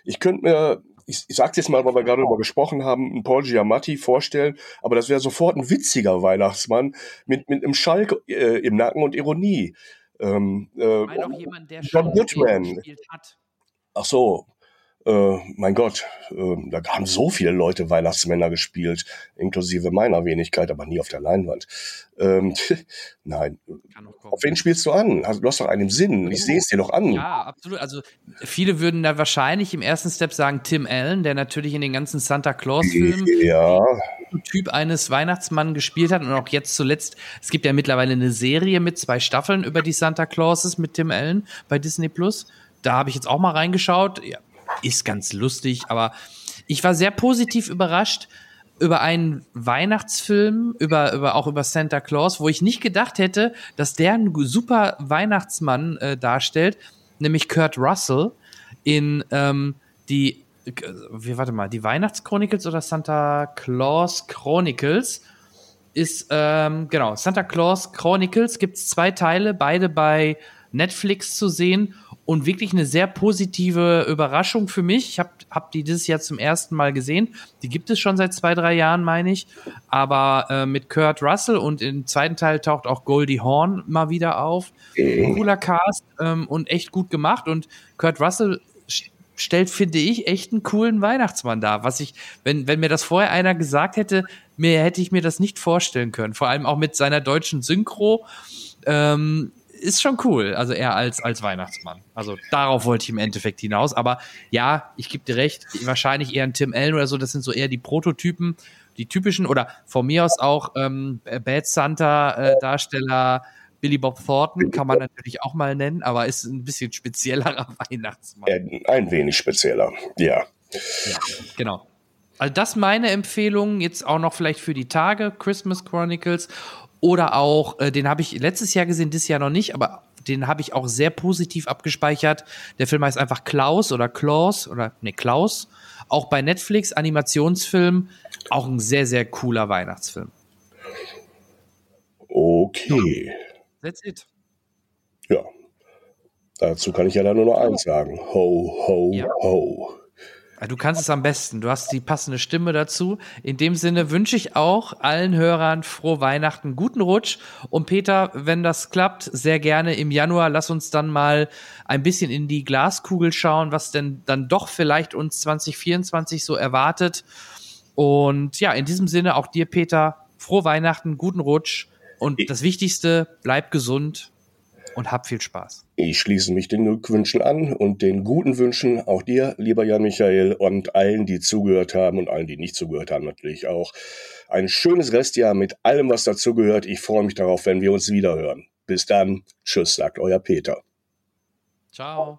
[SPEAKER 2] ich könnte mir ich, ich sag's jetzt mal, weil wir gerade darüber gesprochen haben, einen Paul Giamatti vorstellen, aber das wäre sofort ein witziger Weihnachtsmann mit, mit einem Schalk äh, im Nacken und Ironie. Ähm, äh,
[SPEAKER 1] ich auch jemand, der schon gespielt hat.
[SPEAKER 2] Ach so, äh, mein Gott, äh, da haben so viele Leute Weihnachtsmänner gespielt, inklusive meiner Wenigkeit, aber nie auf der Leinwand. Ähm, [laughs] nein. Auf wen spielst du an? Du hast doch einen Sinn. Ich sehe es dir doch an.
[SPEAKER 1] Ja, absolut. Also viele würden da wahrscheinlich im ersten Step sagen Tim Allen, der natürlich in den ganzen Santa Claus-Filmen
[SPEAKER 2] ja.
[SPEAKER 1] Typ eines Weihnachtsmann gespielt hat und auch jetzt zuletzt, es gibt ja mittlerweile eine Serie mit zwei Staffeln über die Santa Clauses mit Tim Allen bei Disney Plus. Da habe ich jetzt auch mal reingeschaut. Ja, ist ganz lustig, aber ich war sehr positiv überrascht über einen Weihnachtsfilm, über, über auch über Santa Claus, wo ich nicht gedacht hätte, dass der einen super Weihnachtsmann äh, darstellt, nämlich Kurt Russell in ähm, die, wie, warte mal, die Weihnachtschronicles oder Santa Claus Chronicles ist, ähm, genau, Santa Claus Chronicles gibt es zwei Teile, beide bei Netflix zu sehen und wirklich eine sehr positive Überraschung für mich. Ich habe hab die dieses Jahr zum ersten Mal gesehen. Die gibt es schon seit zwei, drei Jahren, meine ich. Aber äh, mit Kurt Russell und im zweiten Teil taucht auch Goldie Horn mal wieder auf. Cooler Cast ähm, und echt gut gemacht. Und Kurt Russell stellt, finde ich, echt einen coolen Weihnachtsmann dar. Was ich, wenn, wenn mir das vorher einer gesagt hätte, mir hätte ich mir das nicht vorstellen können. Vor allem auch mit seiner deutschen Synchro. Ähm, ist schon cool. Also eher als, als Weihnachtsmann. Also darauf wollte ich im Endeffekt hinaus. Aber ja, ich gebe dir recht, wahrscheinlich eher ein Tim Allen oder so, das sind so eher die Prototypen, die typischen oder von mir aus auch ähm, Bad Santa-Darsteller. Äh, Billy Bob Thornton kann man natürlich auch mal nennen, aber ist ein bisschen speziellerer [laughs] Weihnachtsmann.
[SPEAKER 2] Ein wenig spezieller, ja.
[SPEAKER 1] Ja, genau. Also das meine Empfehlung jetzt auch noch vielleicht für die Tage Christmas Chronicles oder auch, äh, den habe ich letztes Jahr gesehen, dieses Jahr noch nicht, aber den habe ich auch sehr positiv abgespeichert. Der Film heißt einfach Klaus oder Klaus oder ne Klaus Auch bei Netflix, Animationsfilm, auch ein sehr, sehr cooler Weihnachtsfilm.
[SPEAKER 2] Okay.
[SPEAKER 1] That's it.
[SPEAKER 2] Ja. Dazu kann ich ja dann nur noch eins sagen. Ho, ho,
[SPEAKER 1] Ja.
[SPEAKER 2] ho.
[SPEAKER 1] Du kannst es am besten. Du hast die passende Stimme dazu. In dem Sinne wünsche ich auch allen Hörern frohe Weihnachten, guten Rutsch. Und Peter, wenn das klappt, sehr gerne im Januar. Lass uns dann mal ein bisschen in die Glaskugel schauen, was denn dann doch vielleicht uns 2024 so erwartet. Und ja, in diesem Sinne auch dir, Peter, frohe Weihnachten, guten Rutsch. Und das Wichtigste, bleib gesund und hab viel Spaß.
[SPEAKER 2] Ich schließe mich den Glückwünschen an und den guten Wünschen auch dir, lieber Jan Michael, und allen, die zugehört haben und allen, die nicht zugehört haben, natürlich auch. Ein schönes Restjahr mit allem, was dazugehört. Ich freue mich darauf, wenn wir uns wiederhören. Bis dann. Tschüss, sagt euer Peter.
[SPEAKER 1] Ciao.